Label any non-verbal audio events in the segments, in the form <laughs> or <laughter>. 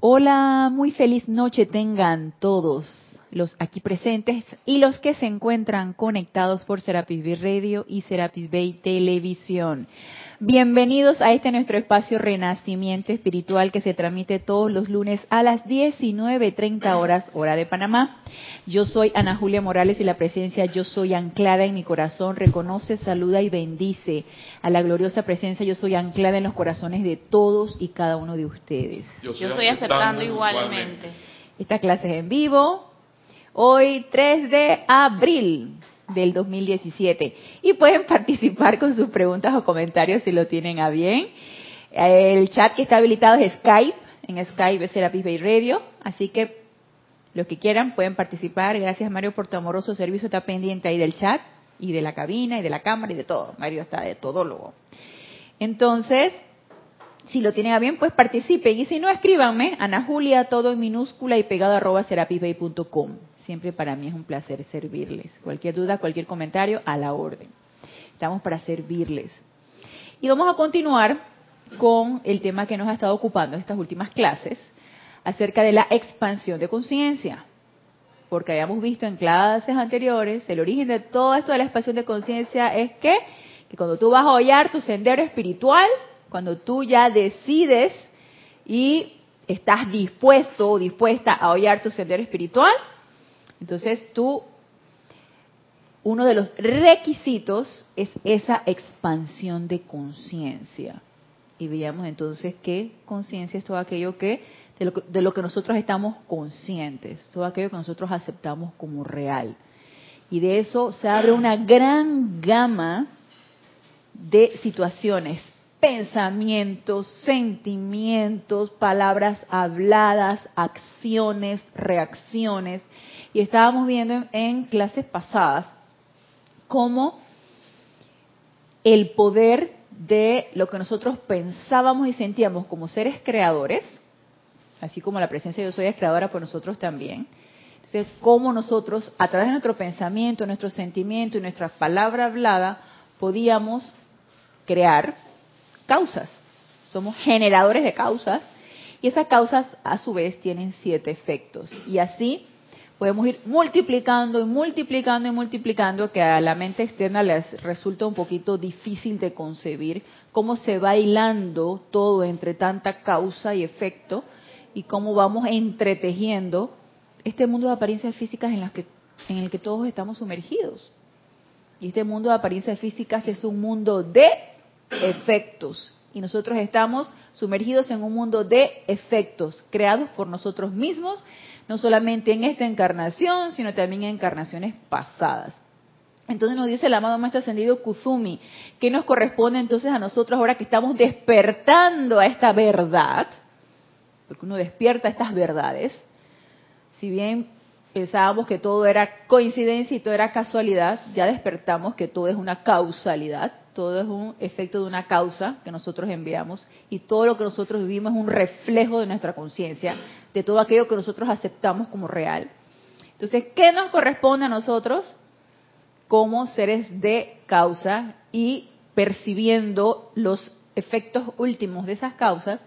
Hola, muy feliz noche tengan todos los aquí presentes y los que se encuentran conectados por Serapis Bay Radio y Serapis Bay Televisión. Bienvenidos a este nuestro espacio Renacimiento Espiritual que se transmite todos los lunes a las 19.30 horas hora de Panamá. Yo soy Ana Julia Morales y la presencia Yo Soy anclada en mi corazón reconoce, saluda y bendice a la gloriosa presencia Yo Soy anclada en los corazones de todos y cada uno de ustedes. Yo estoy aceptando igualmente. Esta clase es en vivo. Hoy 3 de abril del 2017. Y pueden participar con sus preguntas o comentarios si lo tienen a bien. El chat que está habilitado es Skype. En Skype es Serapis Bay Radio. Así que los que quieran pueden participar. Gracias Mario por tu amoroso servicio. Está pendiente ahí del chat y de la cabina y de la cámara y de todo. Mario está de todo luego. Entonces, si lo tienen a bien, pues participen. Y si no, escríbanme. Ana Julia, todo en minúscula y pegado arroba serapisbay.com. Siempre para mí es un placer servirles. Cualquier duda, cualquier comentario, a la orden. Estamos para servirles. Y vamos a continuar con el tema que nos ha estado ocupando estas últimas clases acerca de la expansión de conciencia. Porque habíamos visto en clases anteriores, el origen de todo esto de la expansión de conciencia es que, que cuando tú vas a hollar tu sendero espiritual, cuando tú ya decides y estás dispuesto o dispuesta a hollar tu sendero espiritual, entonces tú, uno de los requisitos es esa expansión de conciencia. Y veíamos entonces que conciencia es todo aquello que de lo, de lo, que nosotros estamos conscientes, todo aquello que nosotros aceptamos como real. Y de eso se abre una gran gama de situaciones, pensamientos, sentimientos, palabras habladas, acciones, reacciones estábamos viendo en, clases pasadas cómo el poder de lo que nosotros pensábamos y sentíamos como seres creadores, así como la presencia de yo soy es creadora por nosotros también. Entonces, cómo nosotros, a través de nuestro pensamiento, nuestro sentimiento y nuestra palabra hablada, podíamos crear causas. Somos generadores de causas y esas causas a su vez tienen siete efectos. Y así podemos ir multiplicando y multiplicando y multiplicando, que a la mente externa les resulta un poquito difícil de concebir cómo se va hilando todo entre tanta causa y efecto y cómo vamos entretejiendo este mundo de apariencias físicas en, las que, en el que todos estamos sumergidos. Y este mundo de apariencias físicas es un mundo de efectos. Y nosotros estamos sumergidos en un mundo de efectos creados por nosotros mismos no solamente en esta encarnación, sino también en encarnaciones pasadas. Entonces nos dice el amado Maestro Ascendido Kuzumi, que nos corresponde entonces a nosotros ahora que estamos despertando a esta verdad, porque uno despierta estas verdades, si bien pensábamos que todo era coincidencia y todo era casualidad, ya despertamos que todo es una causalidad, todo es un efecto de una causa que nosotros enviamos y todo lo que nosotros vivimos es un reflejo de nuestra conciencia, de todo aquello que nosotros aceptamos como real. Entonces, ¿qué nos corresponde a nosotros como seres de causa y percibiendo los efectos últimos de esas causas?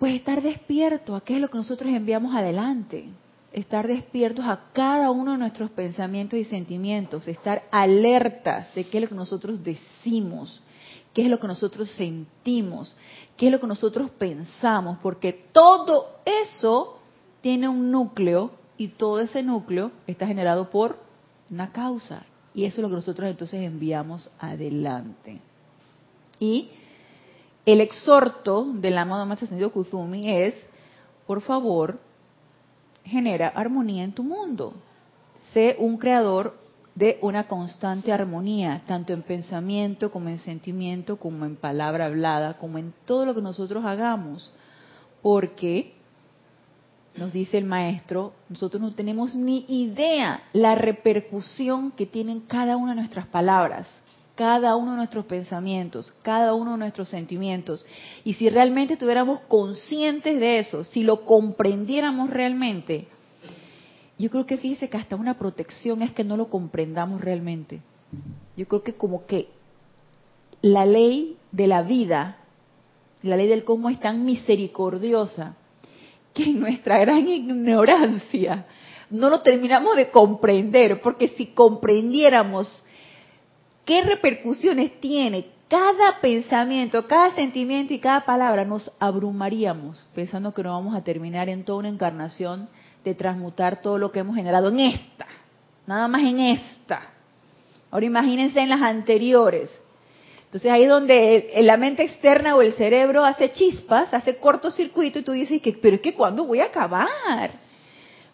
Pues estar despierto a qué es lo que nosotros enviamos adelante, estar despiertos a cada uno de nuestros pensamientos y sentimientos, estar alertas de qué es lo que nosotros decimos, qué es lo que nosotros sentimos, qué es lo que nosotros pensamos, porque todo eso tiene un núcleo y todo ese núcleo está generado por una causa. Y eso es lo que nosotros entonces enviamos adelante. Y el exhorto del amado Maestro Ascendido Kuzumi es, por favor, genera armonía en tu mundo. Sé un creador de una constante armonía, tanto en pensamiento como en sentimiento, como en palabra hablada, como en todo lo que nosotros hagamos. Porque, nos dice el maestro, nosotros no tenemos ni idea la repercusión que tienen cada una de nuestras palabras, cada uno de nuestros pensamientos, cada uno de nuestros sentimientos. Y si realmente estuviéramos conscientes de eso, si lo comprendiéramos realmente, yo creo que fíjese que hasta una protección es que no lo comprendamos realmente. Yo creo que como que la ley de la vida, la ley del cómo es tan misericordiosa, que en nuestra gran ignorancia no lo terminamos de comprender, porque si comprendiéramos qué repercusiones tiene cada pensamiento, cada sentimiento y cada palabra, nos abrumaríamos pensando que no vamos a terminar en toda una encarnación de transmutar todo lo que hemos generado en esta, nada más en esta. Ahora imagínense en las anteriores. Entonces ahí es donde la mente externa o el cerebro hace chispas, hace cortocircuito y tú dices que, pero es que ¿cuándo voy a acabar?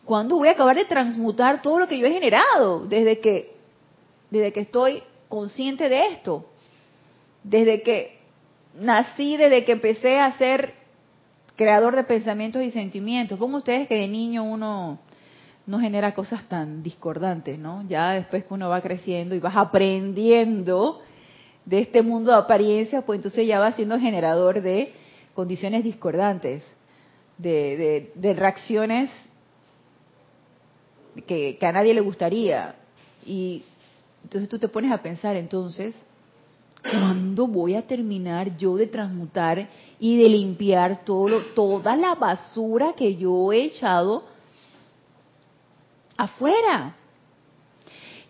¿Cuándo voy a acabar de transmutar todo lo que yo he generado desde que, desde que estoy consciente de esto? Desde que nací, desde que empecé a ser creador de pensamientos y sentimientos. Pongan ustedes que de niño uno no genera cosas tan discordantes, ¿no? Ya después que uno va creciendo y vas aprendiendo de este mundo de apariencia, pues entonces ya va siendo generador de condiciones discordantes, de, de reacciones que, a nadie le gustaría. Y entonces tú te pones a pensar entonces, ¿cuándo voy a terminar yo de transmutar y de limpiar todo toda la basura que yo he echado afuera?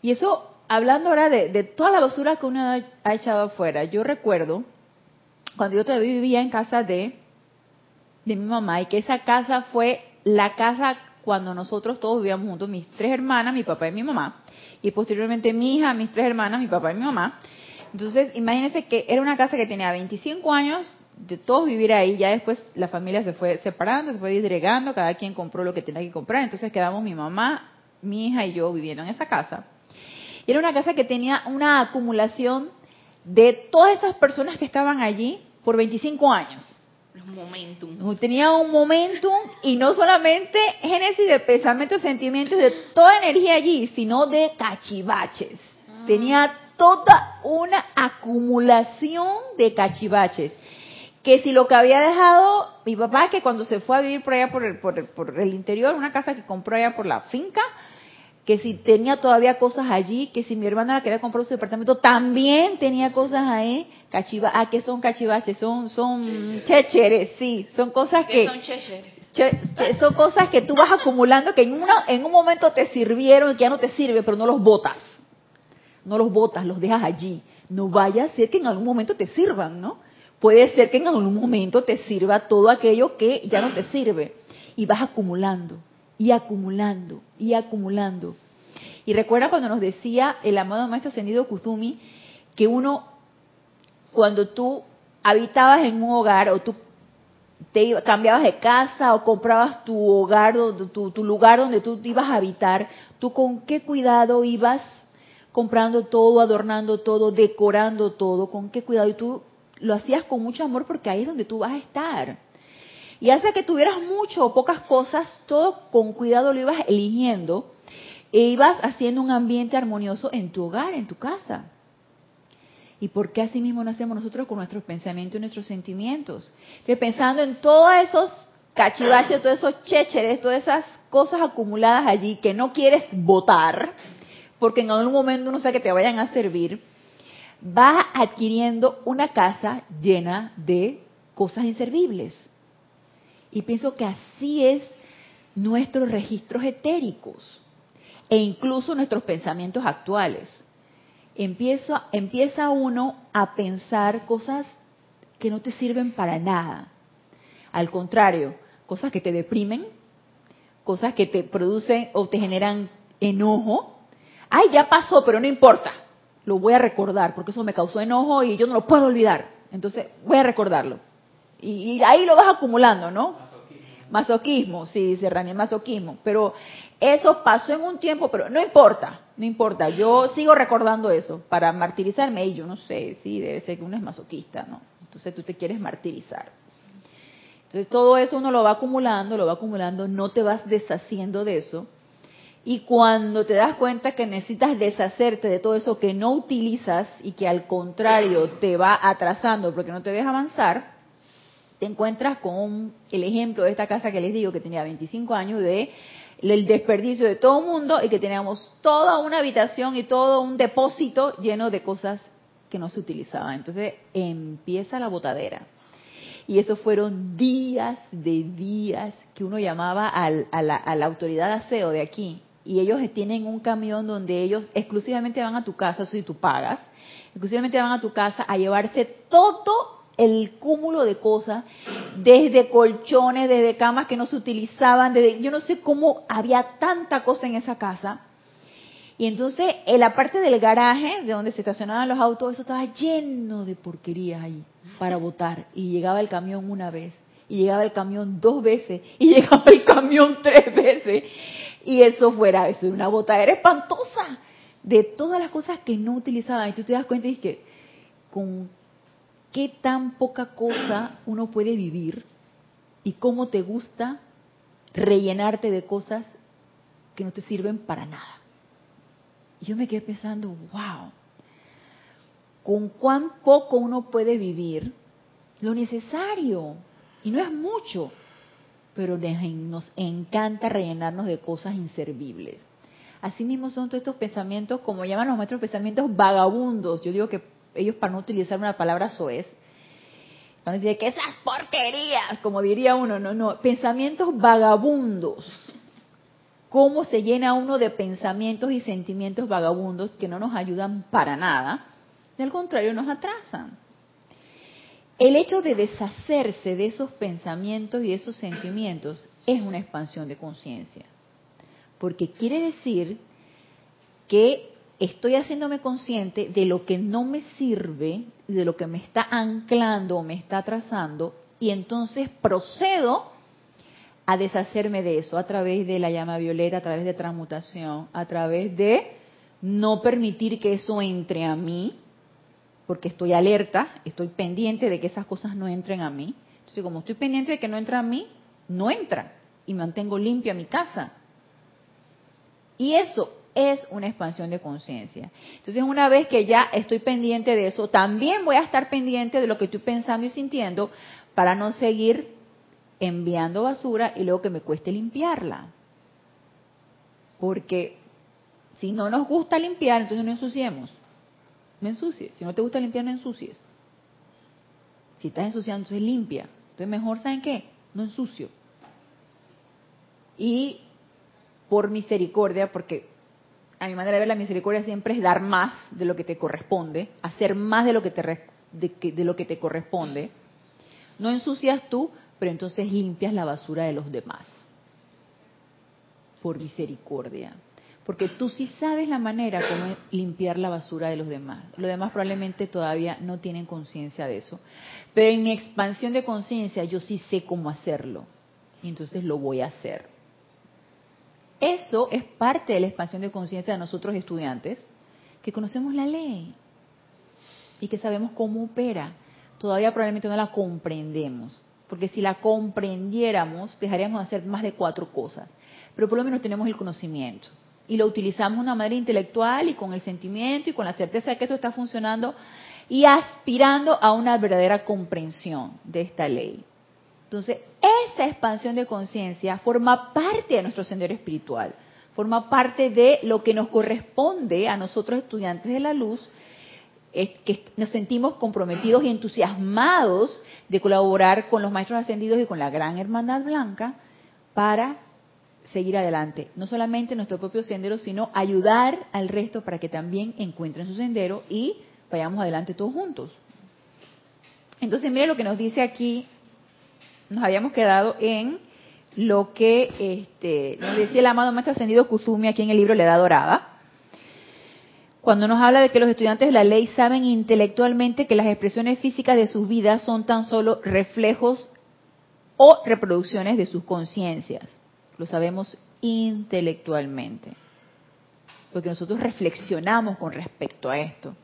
Y eso, hablando ahora de, toda la basura que uno ha echado afuera, yo recuerdo cuando yo todavía vivía en casa de, de mi mamá y que esa casa fue la casa cuando nosotros todos vivíamos juntos, mis tres hermanas, mi papá y mi mamá, y posteriormente mi hija, mis tres hermanas, mi papá y mi mamá. Entonces, imagínense que era una casa que tenía 25 años de todos vivir ahí, ya después la familia se fue separando, se fue disgregando, cada quien compró lo que tenía que comprar, entonces quedamos mi mamá, mi hija y yo viviendo en esa casa. Y era una casa que tenía una acumulación de todas esas personas que estaban allí por 25 años. Momentum. Tenía un momentum y no solamente génesis de pensamientos, sentimientos, de toda energía allí, sino de cachivaches. Ah. Tenía toda una acumulación de cachivaches. Que si lo que había dejado mi papá, que cuando se fue a vivir por allá por el, por por el interior, una casa que compró allá por la finca, que si tenía todavía cosas allí, que si mi hermana la quería comprar su departamento, también tenía cosas ahí. Cachiva, ah, ¿qué son cachivaches? Son, son chécheres, sí, son cosas que... son chécheres? son cosas que tú vas acumulando que en, una, en un momento te sirvieron y que ya no te sirve, pero no los botas. No los botas, los dejas allí. No vaya a ser que en algún momento te sirvan, ¿no? Puede ser que en algún momento te sirva todo aquello que ya no te sirve. Y vas acumulando y acumulando y acumulando. Y recuerda cuando nos decía el amado maestro ascendido Kuzumi que uno, cuando tú habitabas en un hogar o tú te cambiabas de casa o comprabas tu hogar, tu, lugar donde tú ibas a habitar, tú con qué cuidado ibas comprando todo, adornando todo, decorando todo, con qué cuidado. Y tú lo hacías con mucho amor porque ahí es donde tú vas a estar. Y hace que tuvieras mucho o pocas cosas, todo con cuidado lo ibas eligiendo e ibas haciendo un ambiente armonioso en tu hogar, en tu casa. ¿Y por qué así mismo no hacemos nosotros con nuestros pensamientos y nuestros sentimientos? Que pensando en todos esos cachivaches, todos esos chécheres, todas esas cosas acumuladas allí que no quieres votar, porque en algún momento no sé que te vayan a servir, vas adquiriendo una casa llena de cosas inservibles. Y pienso que así es nuestros registros etéricos e incluso nuestros pensamientos actuales. Empieza, empieza uno a pensar cosas que no te sirven para nada. Al contrario, cosas que te deprimen, cosas que te producen o te generan enojo. Ay, ya pasó, pero no importa. Lo voy a recordar porque eso me causó enojo y yo no lo puedo olvidar. Entonces, voy a recordarlo. Y, ahí lo vas acumulando, ¿no? Masoquismo, sí, dice Rani, masoquismo. Pero eso pasó en un tiempo, pero no importa, no importa. Yo sigo recordando eso para martirizarme y yo no sé, sí, debe ser que uno es masoquista, ¿no? Entonces tú te quieres martirizar. Entonces todo eso uno lo va acumulando, lo va acumulando, no te vas deshaciendo de eso. Y cuando te das cuenta que necesitas deshacerte de todo eso que no utilizas y que al contrario te va atrasando porque no te deja avanzar, te encuentras con el ejemplo de esta casa que les digo que tenía 25 años de el desperdicio de todo el mundo y que teníamos toda una habitación y todo un depósito lleno de cosas que no se utilizaban. Entonces empieza la botadera. Y eso fueron días de días que uno llamaba a, la, a la autoridad de aseo de aquí. Y ellos tienen un camión donde ellos exclusivamente van a tu casa, si tú pagas, exclusivamente van a tu casa a llevarse todo el cúmulo de cosas, desde colchones, desde camas que no se utilizaban, desde, yo no sé cómo había tanta cosa en esa casa. Y entonces, en la parte del garaje, de donde se estacionaban los autos, eso estaba lleno de porquerías ahí para <laughs> botar. Y llegaba el camión una vez, y llegaba el camión dos veces, y <laughs> llegaba el camión tres veces. Y eso fuera, eso era una botadera espantosa de todas las cosas que no utilizaban. Y tú te das cuenta y es que con qué tan poca cosa uno puede vivir y cómo te gusta rellenarte de cosas que no te sirven para nada. Y yo me quedé pensando, wow, con cuán poco uno puede vivir lo necesario. Y no es mucho, pero nos encanta rellenarnos de cosas inservibles. Así mismo son todos estos pensamientos, como llaman los maestros, pensamientos vagabundos. Yo digo que ellos para no utilizar una palabra soez, van a decir que esas porquerías, como diría uno, no, no, pensamientos vagabundos. ¿Cómo se llena uno de pensamientos y sentimientos vagabundos que no nos ayudan para nada? Al contrario, nos atrasan. El hecho de deshacerse de esos pensamientos y de esos sentimientos es una expansión de conciencia. Porque quiere decir que estoy haciéndome consciente de lo que no me sirve, de lo que me está anclando o me está atrasando, y entonces procedo a deshacerme de eso a través de la llama violeta, a través de transmutación, a través de no permitir que eso entre a mí, porque estoy alerta, estoy pendiente de que esas cosas no entren a mí. Entonces, como estoy pendiente de que no entra a mí, no entra y mantengo limpia mi casa. Y eso es una expansión de conciencia. Entonces, una vez que ya estoy pendiente de eso, también voy a estar pendiente de lo que estoy pensando y sintiendo para no seguir enviando basura y luego que me cueste limpiarla. Porque si no nos gusta limpiar, entonces no ensuciemos. No ensucies. Si no te gusta limpiar, no ensucies. Si estás ensuciando, entonces limpia. Entonces mejor, ¿saben qué? No ensucio. Y por misericordia, porque a mi manera de ver la misericordia siempre es dar más de lo que te corresponde, hacer más de lo que te, de, lo que te corresponde. No ensucias tú, pero entonces limpias la basura de los demás. Por misericordia. Porque tú sí sabes la manera como limpiar la basura de los demás. Los demás probablemente todavía no tienen conciencia de eso. Pero en mi expansión de conciencia yo sí sé cómo hacerlo. Y entonces lo voy a hacer. Eso es parte de la expansión de conciencia de nosotros estudiantes, que conocemos la ley y que sabemos cómo opera. Todavía probablemente no la comprendemos, porque si la comprendiéramos, dejaríamos de hacer más de cuatro cosas, pero por lo menos tenemos el conocimiento y lo utilizamos de una manera intelectual y con el sentimiento y con la certeza de que eso está funcionando y aspirando a una verdadera comprensión de esta ley. Entonces, esa expansión de conciencia forma parte de nuestro sendero espiritual, forma parte de lo que nos corresponde a nosotros estudiantes de la luz, es que nos sentimos comprometidos y entusiasmados de colaborar con los maestros ascendidos y con la gran hermandad blanca para seguir adelante. No solamente nuestro propio sendero, sino ayudar al resto para que también encuentren su sendero y vayamos adelante todos juntos. Entonces, mire lo que nos dice aquí nos habíamos quedado en lo que este, nos decía el amado maestro ascendido Kusumi aquí en el libro La Edad Dorada, cuando nos habla de que los estudiantes de la ley saben intelectualmente que las expresiones físicas de sus vidas son tan solo reflejos o reproducciones de sus conciencias. Lo sabemos intelectualmente. Porque nosotros reflexionamos con respecto a esto.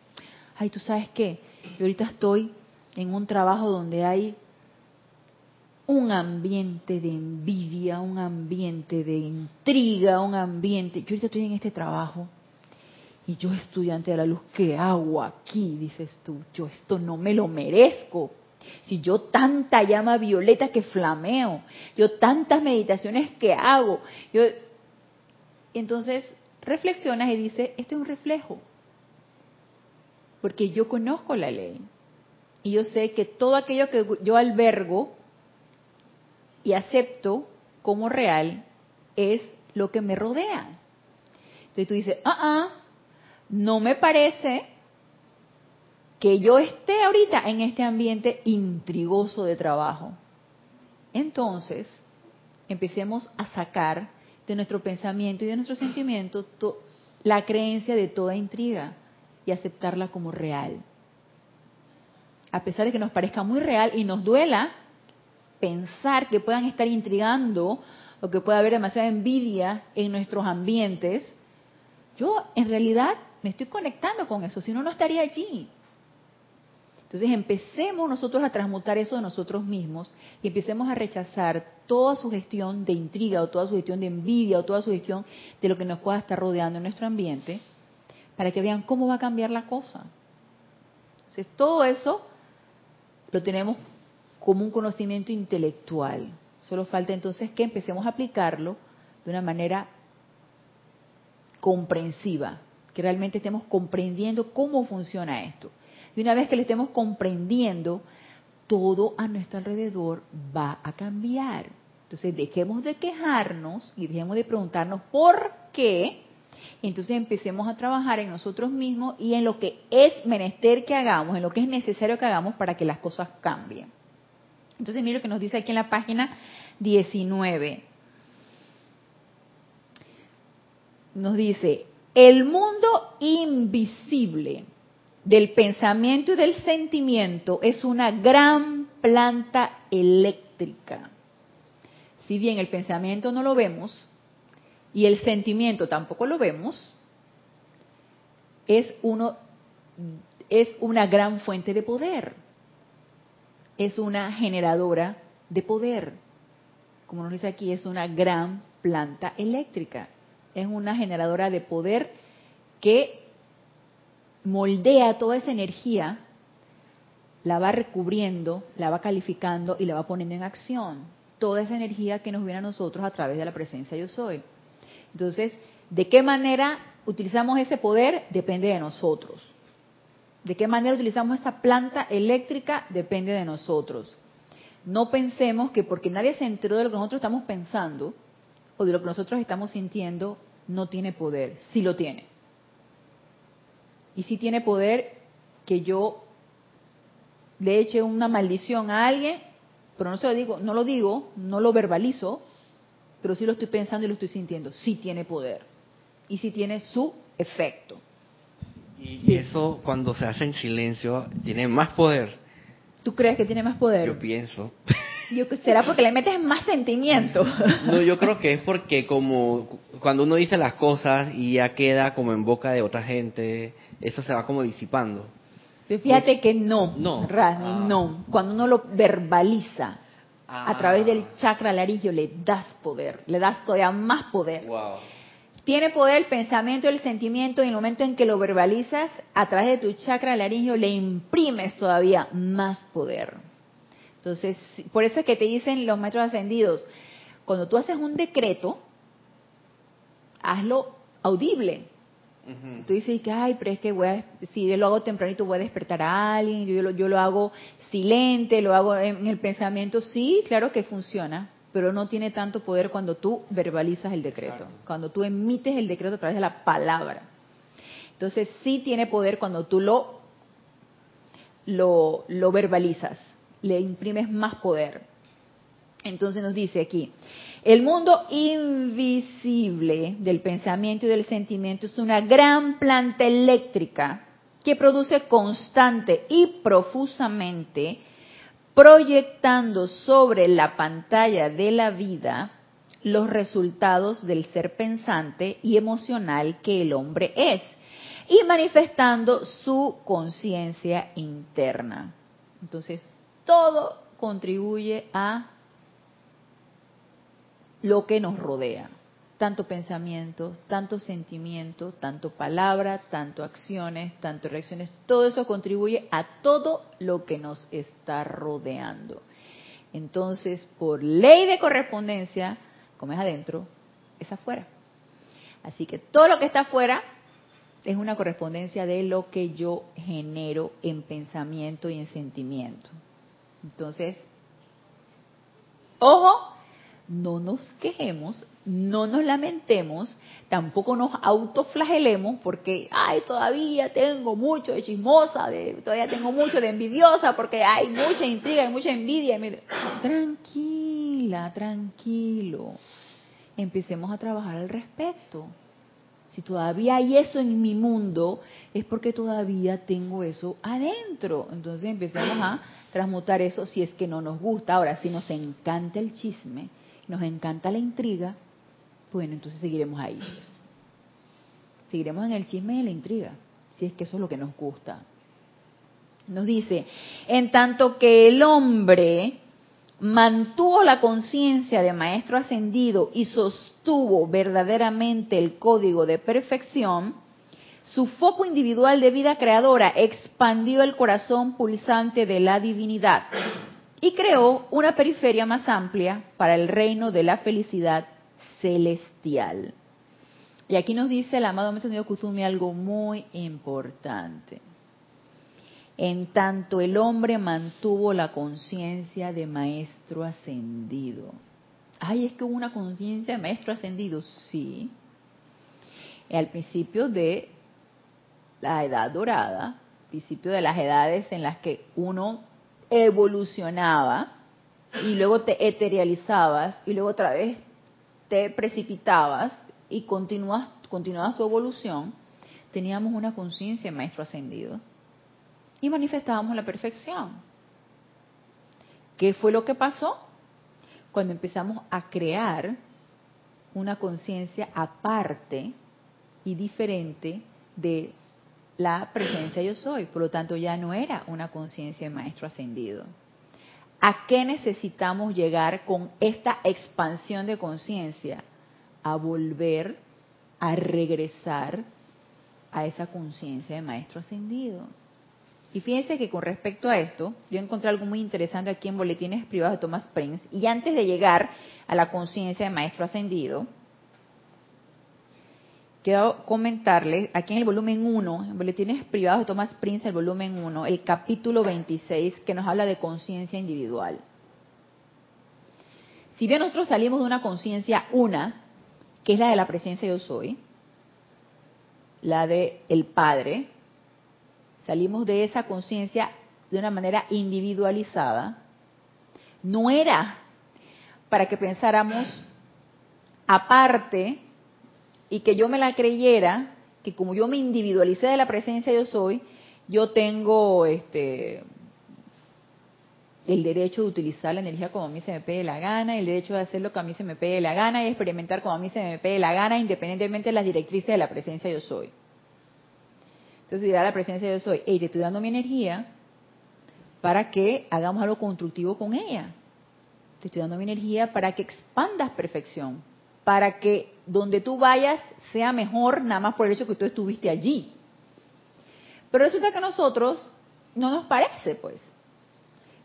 Ay, tú sabes qué, yo ahorita estoy en un trabajo donde hay un ambiente de envidia, un ambiente de intriga, un ambiente... Yo ahorita estoy en este trabajo y yo estudiante de la luz, ¿qué hago aquí? Dices tú, yo esto no me lo merezco. Si yo tanta llama violeta que flameo, yo tantas meditaciones que hago, yo... entonces reflexionas y dices, este es un reflejo, porque yo conozco la ley y yo sé que todo aquello que yo albergo y acepto como real es lo que me rodea. Entonces tú dices, ah, ah, no me parece que yo esté ahorita en este ambiente intrigoso de trabajo. Entonces, empecemos a sacar de nuestro pensamiento y de nuestro sentimiento la creencia de toda intriga y aceptarla como real. A pesar de que nos parezca muy real y nos duela pensar que puedan estar intrigando o que pueda haber demasiada envidia en nuestros ambientes, yo en realidad me estoy conectando con eso, si no, no estaría allí. Entonces empecemos nosotros a transmutar eso de nosotros mismos y empecemos a rechazar toda sugestión de intriga o toda sugestión de envidia o toda sugestión de lo que nos pueda estar rodeando en nuestro ambiente para que vean cómo va a cambiar la cosa. Entonces todo eso lo tenemos como un conocimiento intelectual. Solo falta entonces que empecemos a aplicarlo de una manera comprensiva, que realmente estemos comprendiendo cómo funciona esto. Y una vez que lo estemos comprendiendo, todo a nuestro alrededor va a cambiar. Entonces dejemos de quejarnos y dejemos de preguntarnos por qué. Entonces empecemos a trabajar en nosotros mismos y en lo que es menester que hagamos, en lo que es necesario que hagamos para que las cosas cambien. Entonces mire lo que nos dice aquí en la página 19. Nos dice, el mundo invisible del pensamiento y del sentimiento es una gran planta eléctrica. Si bien el pensamiento no lo vemos y el sentimiento tampoco lo vemos, es es una gran fuente de poder. Es una generadora de poder. Como nos dice aquí, es una gran planta eléctrica. Es una generadora de poder que moldea toda esa energía, la va recubriendo, la va calificando y la va poniendo en acción. Toda esa energía que nos viene a nosotros a través de la presencia yo soy. Entonces, ¿de qué manera utilizamos ese poder? Depende de nosotros. ¿De qué manera utilizamos esta planta eléctrica? Depende de nosotros. No pensemos que porque nadie se enteró de lo que nosotros estamos pensando o de lo que nosotros estamos sintiendo, no tiene poder. Sí lo tiene. Y si tiene poder que yo le eche una maldición a alguien, pero no se lo digo, no lo digo, no lo verbalizo, pero sí lo estoy pensando y lo estoy sintiendo. Sí tiene poder. Y sí tiene su efecto. Y eso cuando se hace en silencio tiene más poder. ¿Tú crees que tiene más poder? Yo pienso. Yo, ¿Será porque le metes más sentimiento? <laughs> No, yo creo que es porque como cuando uno dice las cosas y ya queda como en boca de otra gente, eso se va como disipando. fíjate que no, no, ah. no. Cuando uno lo verbaliza a ah. través del chakra larillo le das poder, le das todavía más poder. Tiene poder el pensamiento, el sentimiento, y en el momento en que lo verbalizas, a través de tu chakra laringio le imprimes todavía más poder. Entonces, por eso es que te dicen los maestros ascendidos, cuando tú haces un decreto, hazlo audible. Tú dices que, ay, pero es que voy si yo lo hago tempranito voy a despertar a alguien, yo lo, yo lo hago silente, lo hago en el pensamiento, sí, claro que funciona, pero no tiene tanto poder cuando tú verbalizas el decreto, cuando tú emites el decreto a través de la palabra. Entonces sí tiene poder cuando tú lo, lo, lo verbalizas, le imprimes más poder. Entonces nos dice aquí, el mundo invisible del pensamiento y del sentimiento es una gran planta eléctrica que produce constante y profusamente proyectando sobre la pantalla de la vida los resultados del ser pensante y emocional que el hombre es y manifestando su conciencia interna. Entonces, todo contribuye a lo que nos rodea tanto pensamiento, tanto sentimiento, tanto palabra, tanto acciones, tanto reacciones, todo eso contribuye a todo lo que nos está rodeando. Entonces, por ley de correspondencia, como es adentro, es afuera. Así que todo lo que está afuera es una correspondencia de lo que yo genero en pensamiento y en sentimiento. Entonces, ojo, no nos quejemos, no nos lamentemos, tampoco nos autoflagelemos porque, ay, todavía tengo mucho de chismosa, de, todavía tengo mucho de envidiosa porque hay mucha intriga, hay mucha envidia. Tranquila, tranquilo. Empecemos a trabajar al respecto. Si todavía hay eso en mi mundo, es porque todavía tengo eso adentro. Entonces empecemos a transmutar eso si es que no nos gusta. Ahora, si nos encanta el chisme, nos encanta la intriga, bueno, entonces seguiremos ahí. Seguiremos en el chisme y la intriga, si es que eso es lo que nos gusta. Nos dice, en tanto que el hombre mantuvo la conciencia de maestro ascendido y sostuvo verdaderamente el código de perfección, su foco individual de vida creadora expandió el corazón pulsante de la divinidad y creó una periferia más amplia para el reino de la felicidad celestial. Y aquí nos dice el amado Maestro Kusumi algo muy importante. En tanto el hombre mantuvo la conciencia de maestro ascendido. Ay, es que hubo una conciencia de maestro ascendido, sí. Al principio de la edad dorada, principio de las edades en las que uno evolucionaba y luego te eterializabas y luego otra vez te precipitabas y continuas, continuabas tu evolución, teníamos una conciencia maestro ascendido y manifestábamos la perfección. ¿Qué fue lo que pasó? Cuando empezamos a crear una conciencia aparte y diferente de la presencia yo soy. Por lo tanto, ya no era una conciencia de maestro ascendido. ¿A qué necesitamos llegar con esta expansión de conciencia? A volver a regresar a esa conciencia de maestro ascendido. Y fíjense que con respecto a esto, yo encontré algo muy interesante aquí en Boletines Privados de Thomas Prince, y antes de llegar a la conciencia de maestro ascendido, quiero comentarles, aquí en el volumen 1, en Boletines Privados de Thomas Prince, el volumen 1, el capítulo 26, que nos habla de conciencia individual. Si bien nosotros salimos de una conciencia una, que es la de la presencia yo soy, la de el Padre, salimos de esa conciencia de una manera individualizada, no era para que pensáramos aparte y que yo me la creyera, que como yo me individualicé de la presencia yo soy, yo tengo este el derecho de utilizar la energía como a mí se me pegue la gana, el derecho de hacer lo que a mí se me pegue la gana y experimentar como a mí se me pegue la gana, independientemente de las directrices de la presencia yo soy. Entonces dirá la presencia yo soy, hey, te estoy dando mi energía para que hagamos algo constructivo con ella. Te estoy dando mi energía para que expandas perfección, para que donde tú vayas sea mejor nada más por el hecho que tú estuviste allí. Pero resulta que a nosotros no nos parece, pues.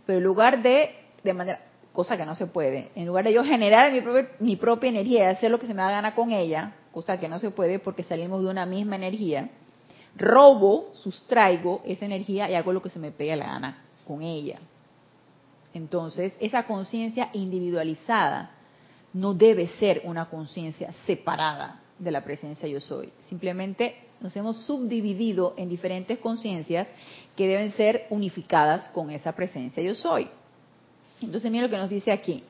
Pero en lugar de, de manera, cosa que no se puede, en lugar de yo generar mi propia, mi propia energía y hacer lo que se me da gana con ella, cosa que no se puede porque salimos de una misma energía, robo, sustraigo esa energía y hago lo que se me pega la gana con ella. Entonces, esa conciencia individualizada no debe ser una conciencia separada de la presencia yo soy. Simplemente nos hemos subdividido en diferentes conciencias que deben ser unificadas con esa presencia yo soy. Entonces, mira lo que nos dice aquí.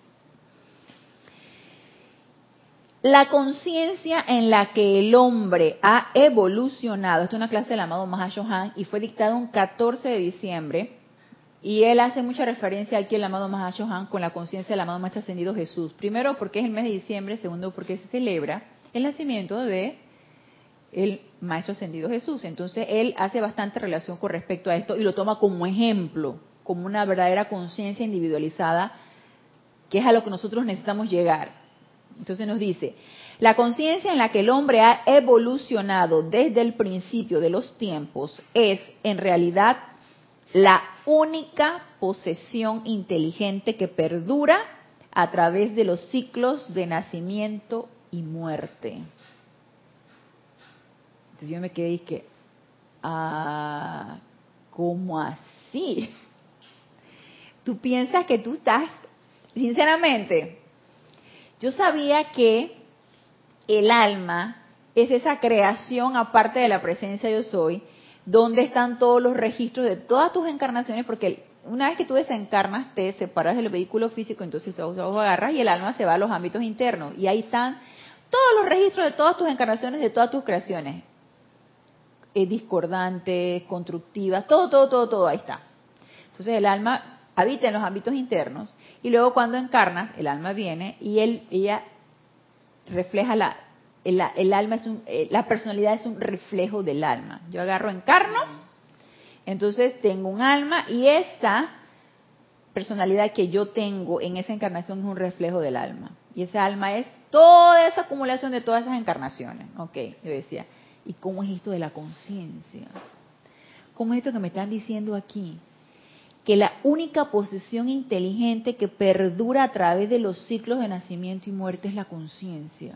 La conciencia en la que el hombre ha evolucionado, esto es una clase del amado Mahashohan y fue dictada un 14 de diciembre y él hace mucha referencia aquí al amado Mahashohan con la conciencia del amado Maestro Ascendido Jesús. Primero porque es el mes de diciembre, segundo porque se celebra el nacimiento de el Maestro Ascendido Jesús. Entonces él hace bastante relación con respecto a esto y lo toma como ejemplo, como una verdadera conciencia individualizada, que es a lo que nosotros necesitamos llegar. Entonces nos dice, la conciencia en la que el hombre ha evolucionado desde el principio de los tiempos es en realidad la única posesión inteligente que perdura a través de los ciclos de nacimiento y muerte. Entonces yo me quedé y que, ah, ¿cómo así? <laughs> Tú piensas que tú estás, sinceramente, yo sabía que el alma es esa creación aparte de la presencia yo soy, donde están todos los registros de todas tus encarnaciones, porque una vez que tú desencarnas, te separas del vehículo físico, entonces te agarras y el alma se va a los ámbitos internos. Y ahí están todos los registros de todas tus encarnaciones, de todas tus creaciones. Eh, discordantes, constructivas, todo, todo, todo, todo, ahí está. Entonces el alma habita en los ámbitos internos y luego cuando encarnas, el alma viene y él, ella refleja la, el, alma es un, eh, la personalidad es un reflejo del alma. Yo agarro, encarno, entonces tengo un alma y esa personalidad que yo tengo en esa encarnación es un reflejo del alma. Y esa alma es toda esa acumulación de todas esas encarnaciones. Ok, yo decía, ¿y cómo es esto de la conciencia? ¿Cómo es esto que me están diciendo aquí? Que la única posición inteligente que perdura a través de los ciclos de nacimiento y muerte es la conciencia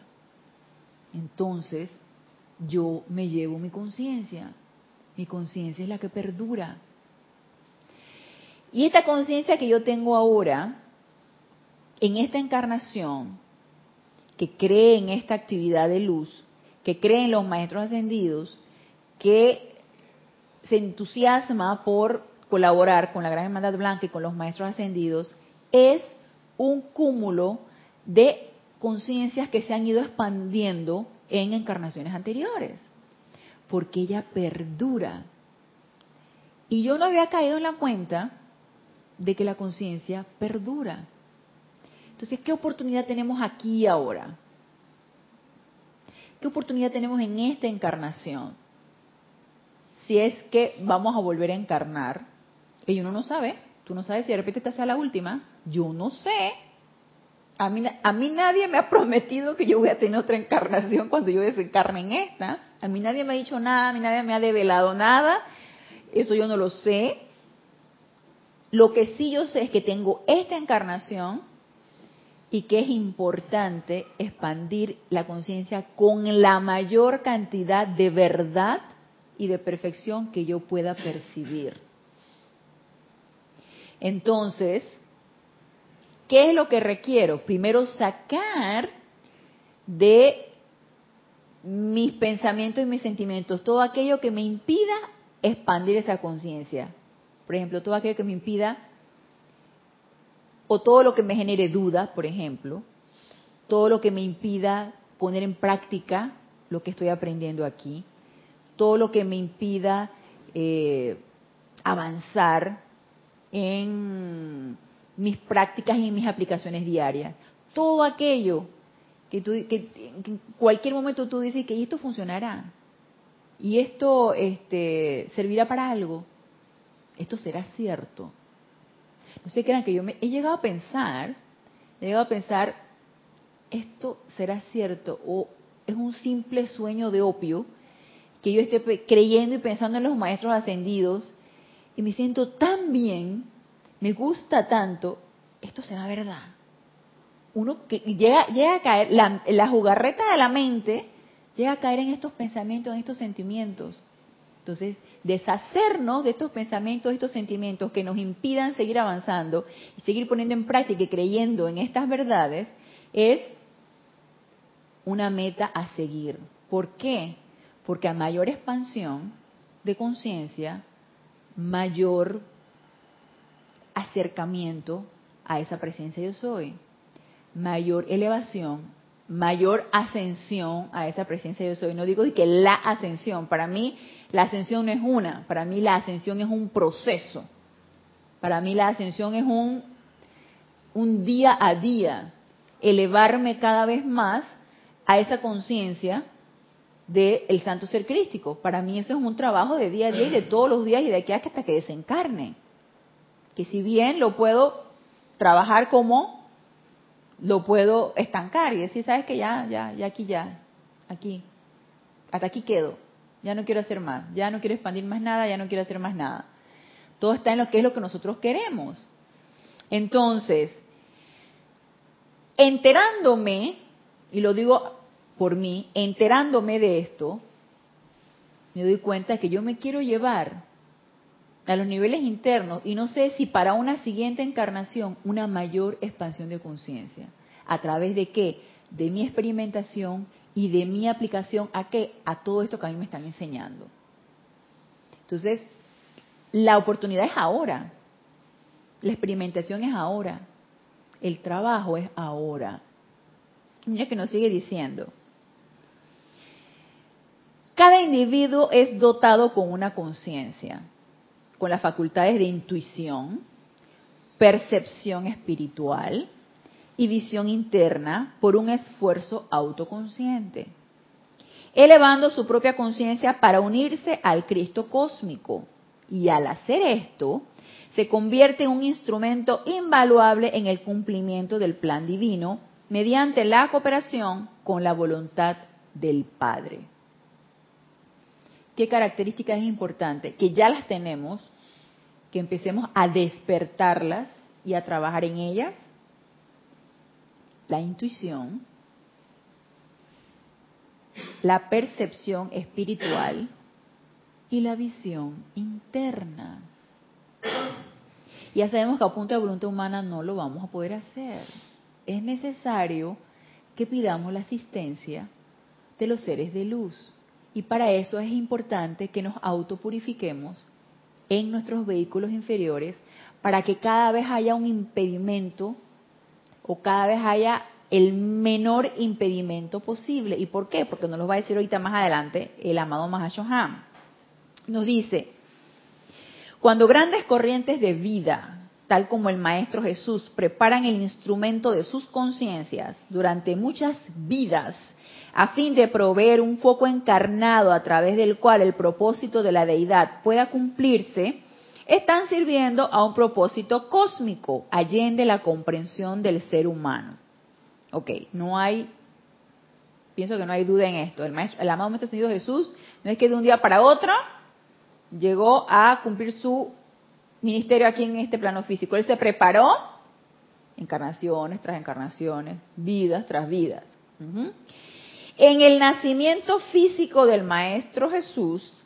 entonces yo me llevo mi conciencia. Mi conciencia es la que perdura. Y esta conciencia que yo tengo ahora, en esta encarnación, que cree en esta actividad de luz, que cree en los maestros ascendidos, que se entusiasma por colaborar con la Gran Hermandad Blanca y con los maestros ascendidos, es un cúmulo de conciencias que se han ido expandiendo en encarnaciones anteriores, porque ella perdura. Y yo no había caído en la cuenta de que la conciencia perdura. Entonces, ¿qué oportunidad tenemos aquí ahora? ¿Qué oportunidad tenemos en esta encarnación? Si es que vamos a volver a encarnar, y uno no sabe, tú no sabes si de repente esta sea la última, yo no sé, a mí, a mí nadie me ha prometido que yo voy a tener otra encarnación cuando yo desencarne en esta. A mí nadie me ha dicho nada, a mí nadie me ha develado nada. Eso yo no lo sé. Lo que sí yo sé es que tengo esta encarnación y que es importante expandir la conciencia con la mayor cantidad de verdad y de perfección que yo pueda percibir. Entonces, ¿Qué es lo que requiero? Primero sacar de mis pensamientos y mis sentimientos todo aquello que me impida expandir esa conciencia. Por ejemplo, todo aquello que me impida, o todo lo que me genere duda, por ejemplo, todo lo que me impida poner en práctica lo que estoy aprendiendo aquí, todo lo que me impida eh, avanzar en mis prácticas y mis aplicaciones diarias. Todo aquello que, tú, que, en cualquier momento tú dices que esto funcionará y esto este, servirá para algo, esto será cierto. No sé, crean que yo me he llegado a pensar, he llegado a pensar, esto será cierto o es un simple sueño de opio que yo esté creyendo y pensando en los maestros ascendidos y me siento tan bien me gusta tanto, esto será verdad. Uno que llega, llega a caer, la, jugarreta de la mente llega a caer en estos pensamientos, en estos sentimientos. Entonces, deshacernos de estos pensamientos, de estos sentimientos que nos impidan seguir avanzando y seguir poniendo en práctica y creyendo en estas verdades es una meta a seguir. ¿Por qué? Porque a mayor expansión de conciencia, mayor acercamiento a esa presencia yo soy, mayor elevación, mayor ascensión a esa presencia yo soy. No digo que la ascensión, para mí la ascensión no es una, para mí la ascensión es un proceso. Para mí la ascensión es un, un día a día, elevarme cada vez más a esa conciencia del santo ser crístico. Para mí eso es un trabajo de día a día y de todos los días y de aquí hasta que desencarne que si bien lo puedo trabajar como, lo puedo estancar y decir, sabes que ya, ya, ya aquí, ya, aquí, hasta aquí quedo, ya no quiero hacer más, ya no quiero expandir más nada, ya no quiero hacer más nada. Todo está en lo que es lo que nosotros queremos. Entonces, enterándome, y lo digo por mí, enterándome de esto, me doy cuenta que yo me quiero llevar a los niveles internos y no sé si para una siguiente encarnación una mayor expansión de conciencia. ¿A través de qué? De mi experimentación y de mi aplicación a qué? A todo esto que a mí me están enseñando. Entonces, la oportunidad es ahora. La experimentación es ahora. El trabajo es ahora. Mira que nos sigue diciendo. Cada individuo es dotado con una conciencia, con las facultades de intuición, percepción espiritual y visión interna por un esfuerzo autoconsciente, elevando su propia conciencia para unirse al Cristo cósmico. Y al hacer esto, se convierte en un instrumento invaluable en el cumplimiento del plan divino mediante la cooperación con la voluntad del Padre. ¿Qué características es importante? Que ya las tenemos, que empecemos a despertarlas y a trabajar en ellas. La intuición, la percepción espiritual y la visión interna. Ya sabemos que a punto de voluntad humana no lo vamos a poder hacer. Es necesario que pidamos la asistencia de los seres de luz. Y para eso es importante que nos autopurifiquemos en nuestros vehículos inferiores para que cada vez haya un impedimento o cada vez haya el menor impedimento posible. ¿Y por qué? Porque nos lo va a decir ahorita más adelante el amado Mahashoham. Nos dice, cuando grandes corrientes de vida, tal como el Maestro Jesús, preparan el instrumento de sus conciencias durante muchas vidas, a fin de proveer un foco encarnado a través del cual el propósito de la deidad pueda cumplirse, están sirviendo a un propósito cósmico, allende la comprensión del ser humano. Ok, no hay, pienso que no hay duda en esto. El, amado Maestro Señor Jesús no es que de un día para otro llegó a cumplir su ministerio aquí en este plano físico. Él se preparó, encarnaciones tras encarnaciones, vidas tras vidas. En el nacimiento físico del Maestro Jesús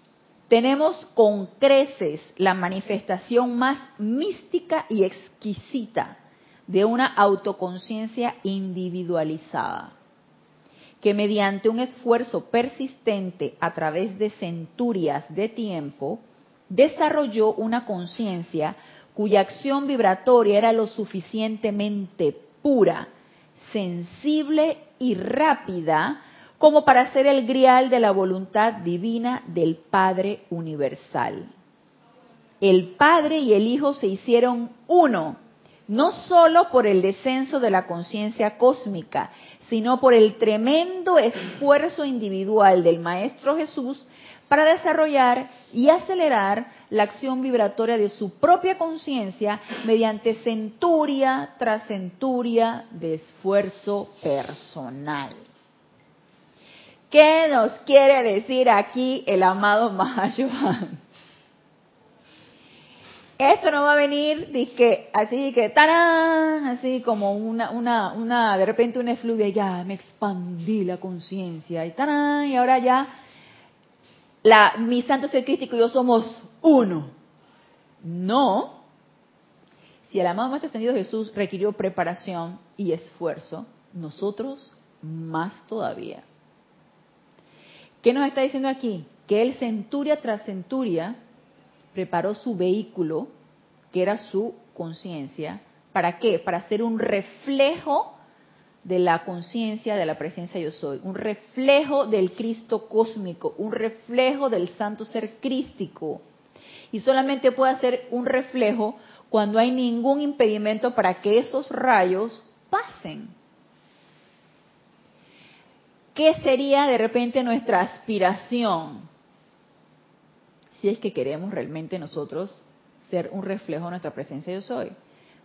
tenemos con creces la manifestación más mística y exquisita de una autoconciencia individualizada, que mediante un esfuerzo persistente a través de centurias de tiempo, desarrolló una conciencia cuya acción vibratoria era lo suficientemente pura, sensible y rápida como para ser el grial de la voluntad divina del Padre Universal. El Padre y el Hijo se hicieron uno, no solo por el descenso de la conciencia cósmica, sino por el tremendo esfuerzo individual del Maestro Jesús para desarrollar y acelerar la acción vibratoria de su propia conciencia mediante centuria tras centuria de esfuerzo personal. ¿Qué nos quiere decir aquí el amado Mahashohan? Esto no va a venir que así que tarán, así como una, una, una, de repente una efluvia, ya me expandí la conciencia y tarán, y ahora ya la, mi santo ser crístico y yo somos uno. No. Si el amado Maestro Ascendido Jesús requirió preparación y esfuerzo, nosotros más todavía. ¿Qué nos está diciendo aquí? Que él centuria tras centuria preparó su vehículo, que era su conciencia, ¿para qué? Para ser un reflejo de la conciencia de la presencia yo soy, un reflejo del Cristo cósmico, un reflejo del santo ser crístico. Y solamente puede ser un reflejo cuando hay ningún impedimento para que esos rayos pasen. ¿Qué sería de repente nuestra aspiración? Si es que queremos realmente nosotros ser un reflejo de nuestra presencia yo soy.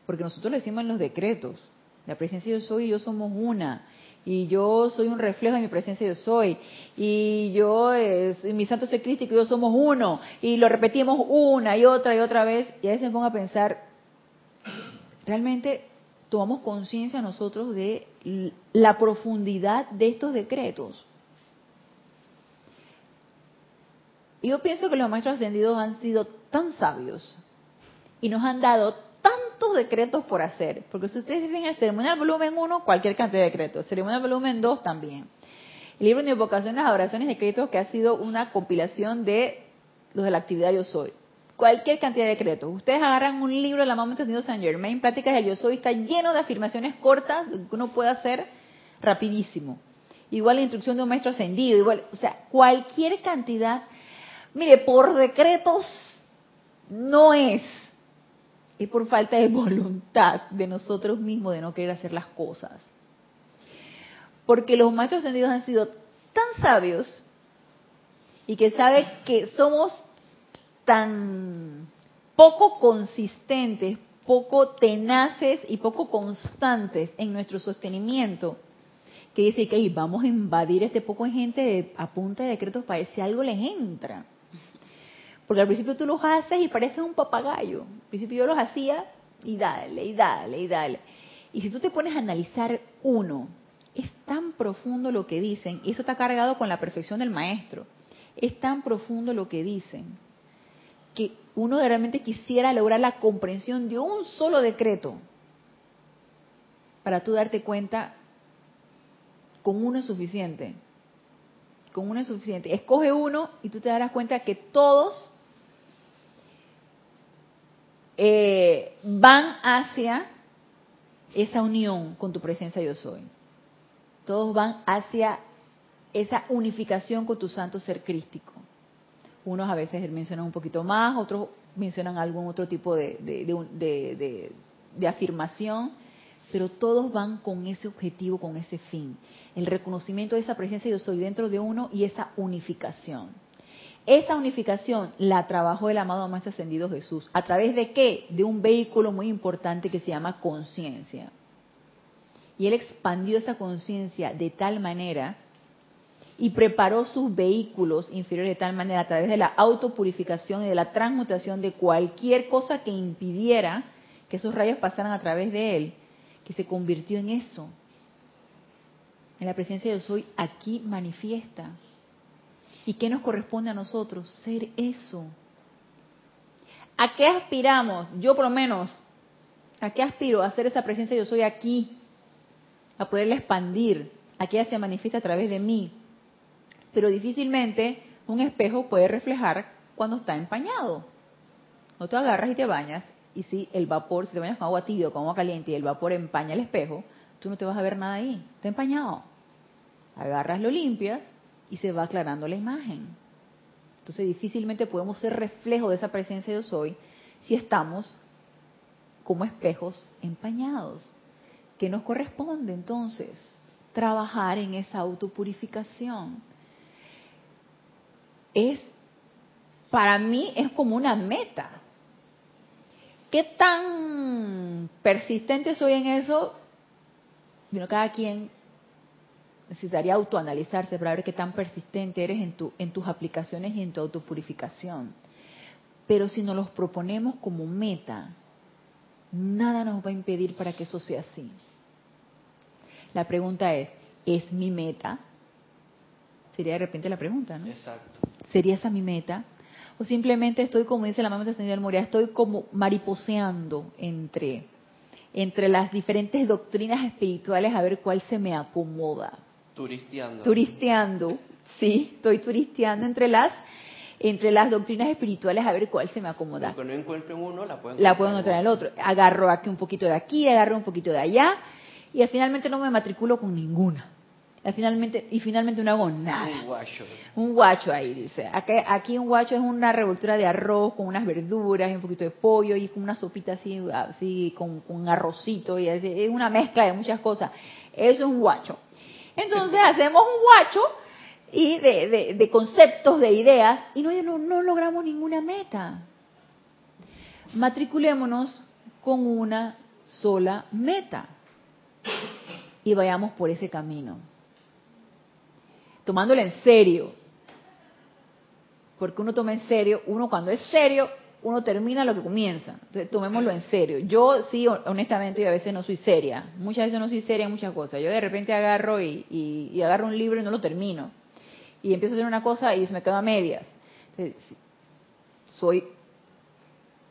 Porque nosotros lo decimos en los decretos. La presencia yo soy y yo somos una. Y yo soy un reflejo de mi presencia yo soy. Y yo, es, mi santo ser crístico, yo somos uno. Y lo repetimos una y otra y otra vez. Y a veces me pongo a pensar, realmente tomamos conciencia nosotros de la profundidad de estos decretos. yo pienso que los maestros ascendidos han sido tan sabios y nos han dado tantos decretos por hacer. Porque si ustedes ven el ceremonial volumen 1, cualquier cantidad de decretos. Ceremonial volumen 2 también. El libro de invocaciones, adoraciones y decretos que ha sido una compilación de los de la actividad Yo Soy. Cualquier cantidad de decretos. Ustedes agarran un libro de la Mamá Ascendido San Germain, Prácticas del Yo Soy, está lleno de afirmaciones cortas que uno puede hacer rapidísimo. Igual la instrucción de un maestro ascendido, igual, o sea, cualquier cantidad. Mire, por decretos no es es por falta de <laughs> voluntad de nosotros mismos de no querer hacer las cosas. Porque los maestros ascendidos han sido tan sabios y que saben que somos tan poco consistentes, poco tenaces y poco constantes en nuestro sostenimiento, que dice que vamos a invadir este poco de gente a punta de decretos para ver si algo les entra. Porque al principio tú los haces y pareces un papagayo. Al principio yo los hacía y dale, y dale, y dale. Y si tú te pones a analizar uno, es tan profundo lo que dicen, y eso está cargado con la perfección del maestro, es tan profundo lo que dicen, que uno realmente quisiera lograr la comprensión de un solo decreto para tú darte cuenta con uno es suficiente. Con uno es suficiente. Escoge uno y tú te darás cuenta que todos eh, van hacia esa unión con tu presencia yo soy. Todos van hacia esa unificación con tu santo ser crístico. Unos a veces mencionan un poquito más, otros mencionan algún otro tipo de, de afirmación, pero todos van con ese objetivo, con ese fin. El reconocimiento de esa presencia yo soy dentro de uno y esa unificación. Esa unificación la trabajó el amado Maestro Ascendido Jesús. ¿A través de qué? De un vehículo muy importante que se llama conciencia. Y él expandió esa conciencia de tal manera y preparó sus vehículos inferiores de tal manera a través de la autopurificación y de la transmutación de cualquier cosa que impidiera que esos rayos pasaran a través de él, que se convirtió en eso. En la presencia de yo soy aquí manifiesta. ¿Y qué nos corresponde a nosotros? Ser eso. ¿A qué aspiramos? Yo por lo menos, ¿a qué aspiro? A hacer esa presencia yo soy aquí, a poderla expandir, a que ella se manifiesta a través de mí. Pero difícilmente un espejo puede reflejar cuando está empañado. No te agarras y te bañas, y si el vapor, si te bañas con agua tibia o con agua caliente y el vapor empaña el espejo, tú no te vas a ver nada ahí, está empañado. Agarras, lo limpias y se va aclarando la imagen. Entonces difícilmente podemos ser reflejo de esa presencia yo soy si estamos como espejos empañados. ¿Qué nos corresponde entonces? Trabajar en esa autopurificación. Es, para mí es como una meta. ¿Qué tan persistente soy en eso? Bueno, cada quien necesitaría autoanalizarse para ver qué tan persistente eres en, tu, en tus aplicaciones y en tu autopurificación. Pero si nos los proponemos como meta, nada nos va a impedir para que eso sea así. La pregunta es, ¿es mi meta? Sería de repente la pregunta, ¿no? Exacto. ¿Sería esa mi meta? O simplemente estoy, como dice la mamá de Señor Moria, estoy como mariposeando entre, entre las diferentes doctrinas espirituales a ver cuál se me acomoda. Turisteando. Turisteando, sí, estoy turisteando entre las entre las doctrinas espirituales a ver cuál se me acomoda. Aunque no encuentre uno, la puedo encontrar, la puedo encontrar en el otro. Agarro aquí un poquito de aquí, agarro un poquito de allá y finalmente no me matriculo con ninguna. Y finalmente, y finalmente no hago nada. Un guacho. Un guacho ahí, dice. Aquí, aquí un guacho es una revoltura de arroz con unas verduras y un poquito de pollo y con una sopita así, así con, con un arrocito. y Es una mezcla de muchas cosas. Eso es un guacho. Entonces hacemos un guacho y de, conceptos, de ideas, y no, no, logramos ninguna meta. Matriculémonos con una sola meta y vayamos por ese camino. Tomándolo en serio. Porque uno toma en serio, uno cuando es serio, uno termina lo que comienza. Entonces, tomémoslo en serio. Yo sí, honestamente, y a veces no soy seria. Muchas veces no soy seria en muchas cosas. Yo de repente agarro y, agarro un libro y no lo termino. Y empiezo a hacer una cosa y se me queda a medias. Entonces, soy,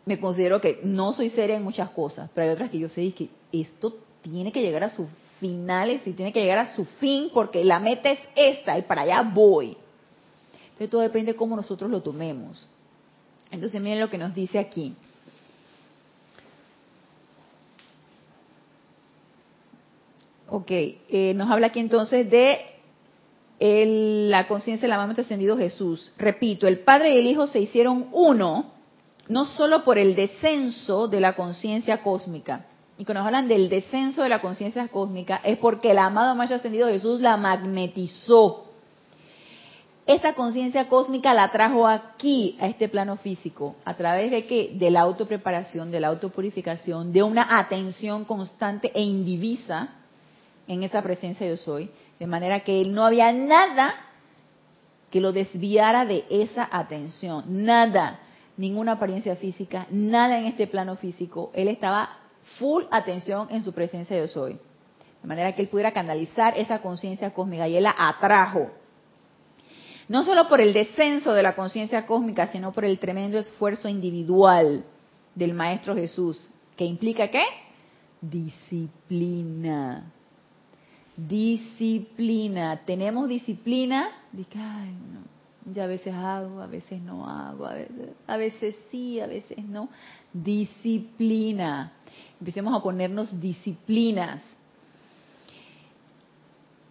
me considero que no soy seria en muchas cosas, pero hay otras que yo sé que esto tiene que llegar a sus finales y tiene que llegar a su fin porque la meta es esta y para allá voy. Entonces todo depende de cómo nosotros lo tomemos. Entonces miren lo que nos dice aquí. Ok, eh, nos habla aquí entonces de la conciencia del amado ascendido Jesús. Repito, el Padre y el Hijo se hicieron uno, no solo por el descenso de la conciencia cósmica. Y cuando nos hablan del descenso de la conciencia cósmica, es porque el amado Maestro ascendido Jesús la magnetizó. Esa conciencia cósmica la trajo aquí, a este plano físico. ¿A través de qué? De la autopreparación, de la autopurificación, de una atención constante e indivisa en esa presencia yo soy, de manera que él no había nada que lo desviara de esa atención, nada, ninguna apariencia física, nada en este plano físico, él estaba full atención en su presencia yo soy, de manera que él pudiera canalizar esa conciencia cósmica y él la atrajo. No solo por el descenso de la conciencia cósmica, sino por el tremendo esfuerzo individual del Maestro Jesús, que implica qué? Disciplina disciplina. Tenemos disciplina, dice, ay, no, ya a veces hago, a veces no hago, a veces, a veces sí, a veces no. Disciplina. Empecemos a ponernos disciplinas.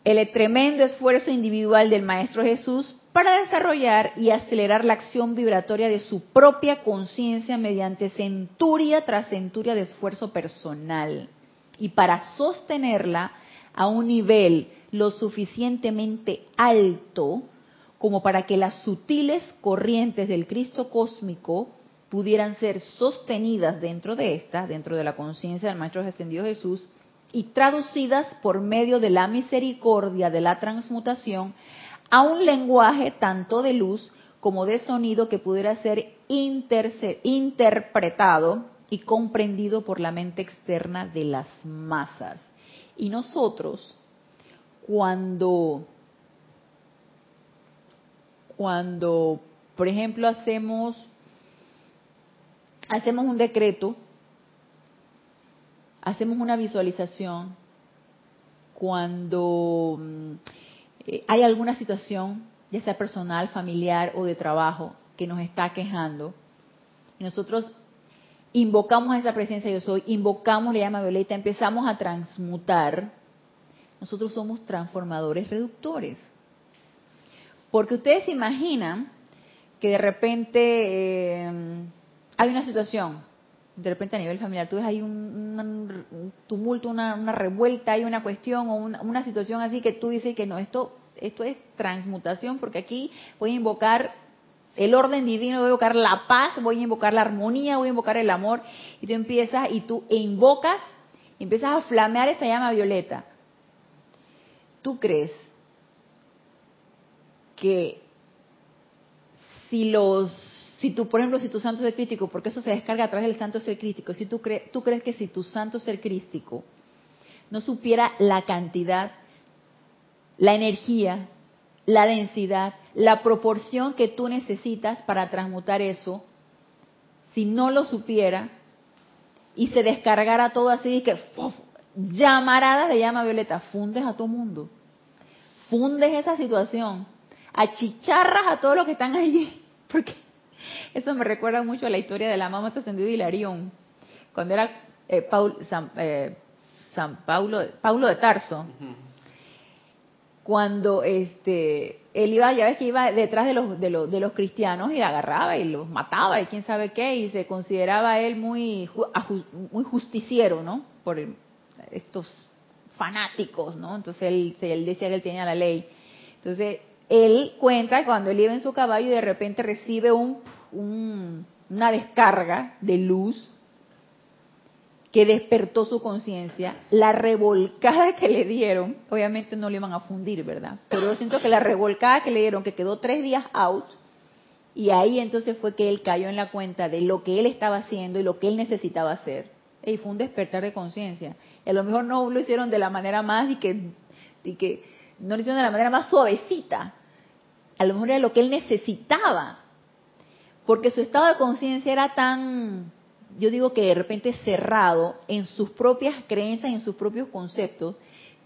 El tremendo esfuerzo individual del Maestro Jesús para desarrollar y acelerar la acción vibratoria de su propia conciencia mediante centuria tras centuria de esfuerzo personal y para sostenerla a un nivel lo suficientemente alto como para que las sutiles corrientes del Cristo cósmico pudieran ser sostenidas dentro de esta, dentro de la conciencia del Maestro Ascendido Jesús, y traducidas por medio de la misericordia de la transmutación a un lenguaje tanto de luz como de sonido que pudiera ser interpretado y comprendido por la mente externa de las masas. Y nosotros, cuando, cuando, por ejemplo, hacemos, hacemos un decreto, hacemos una visualización, cuando mm, eh, hay alguna situación, ya sea personal, familiar o de trabajo, que nos está quejando, y nosotros invocamos a esa presencia yo soy, invocamos la llama violeta, empezamos a transmutar, nosotros somos transformadores reductores. Porque ustedes se imaginan que de repente eh, hay una situación, de repente a nivel familiar, tú ves ahí un, tumulto, una, revuelta, hay una cuestión o una, una situación así que tú dices que no, esto, esto es transmutación porque aquí voy a invocar el orden divino, voy a invocar la paz, voy a invocar la armonía, voy a invocar el amor, y tú empiezas y tú invocas, empiezas a flamear esa llama violeta. ¿Tú crees que si los, si tú, por ejemplo, si tu santo ser crítico, porque eso se descarga a través del santo ser crítico, si tú, crees, tú crees que si tu santo ser crístico no supiera la cantidad, la energía, la densidad, la proporción que tú necesitas para transmutar eso, si no lo supiera y se descargara todo así, y que llamaradas de llama violeta, fundes a todo mundo, fundes esa situación, achicharras a todos los que están allí, <laughs> porque eso me recuerda mucho a la historia de la mamá ascendido Hilarión, cuando era eh, San, eh, San Paulo, Paulo de Tarso cuando este él iba, ya ves que iba detrás de los, de los, de los cristianos y agarraba y los mataba y quién sabe qué, y se consideraba él muy, muy justiciero, ¿no? Por estos fanáticos, ¿no? Entonces él, él decía que él tenía la ley. Entonces él cuenta cuando él iba en su caballo y de repente recibe un, un una descarga de luz que despertó su conciencia, la revolcada que le dieron, obviamente no le iban a fundir, ¿verdad? Pero yo siento que la revolcada que le dieron, que quedó tres días out, y ahí entonces fue que él cayó en la cuenta de lo que él estaba haciendo y lo que él necesitaba hacer. Y fue un despertar de conciencia. A lo mejor no lo hicieron de la manera más y que, y que no lo hicieron de la manera más suavecita. A lo mejor era lo que él necesitaba porque su estado de conciencia era tan, yo digo que de repente cerrado en sus propias creencias y en sus propios conceptos,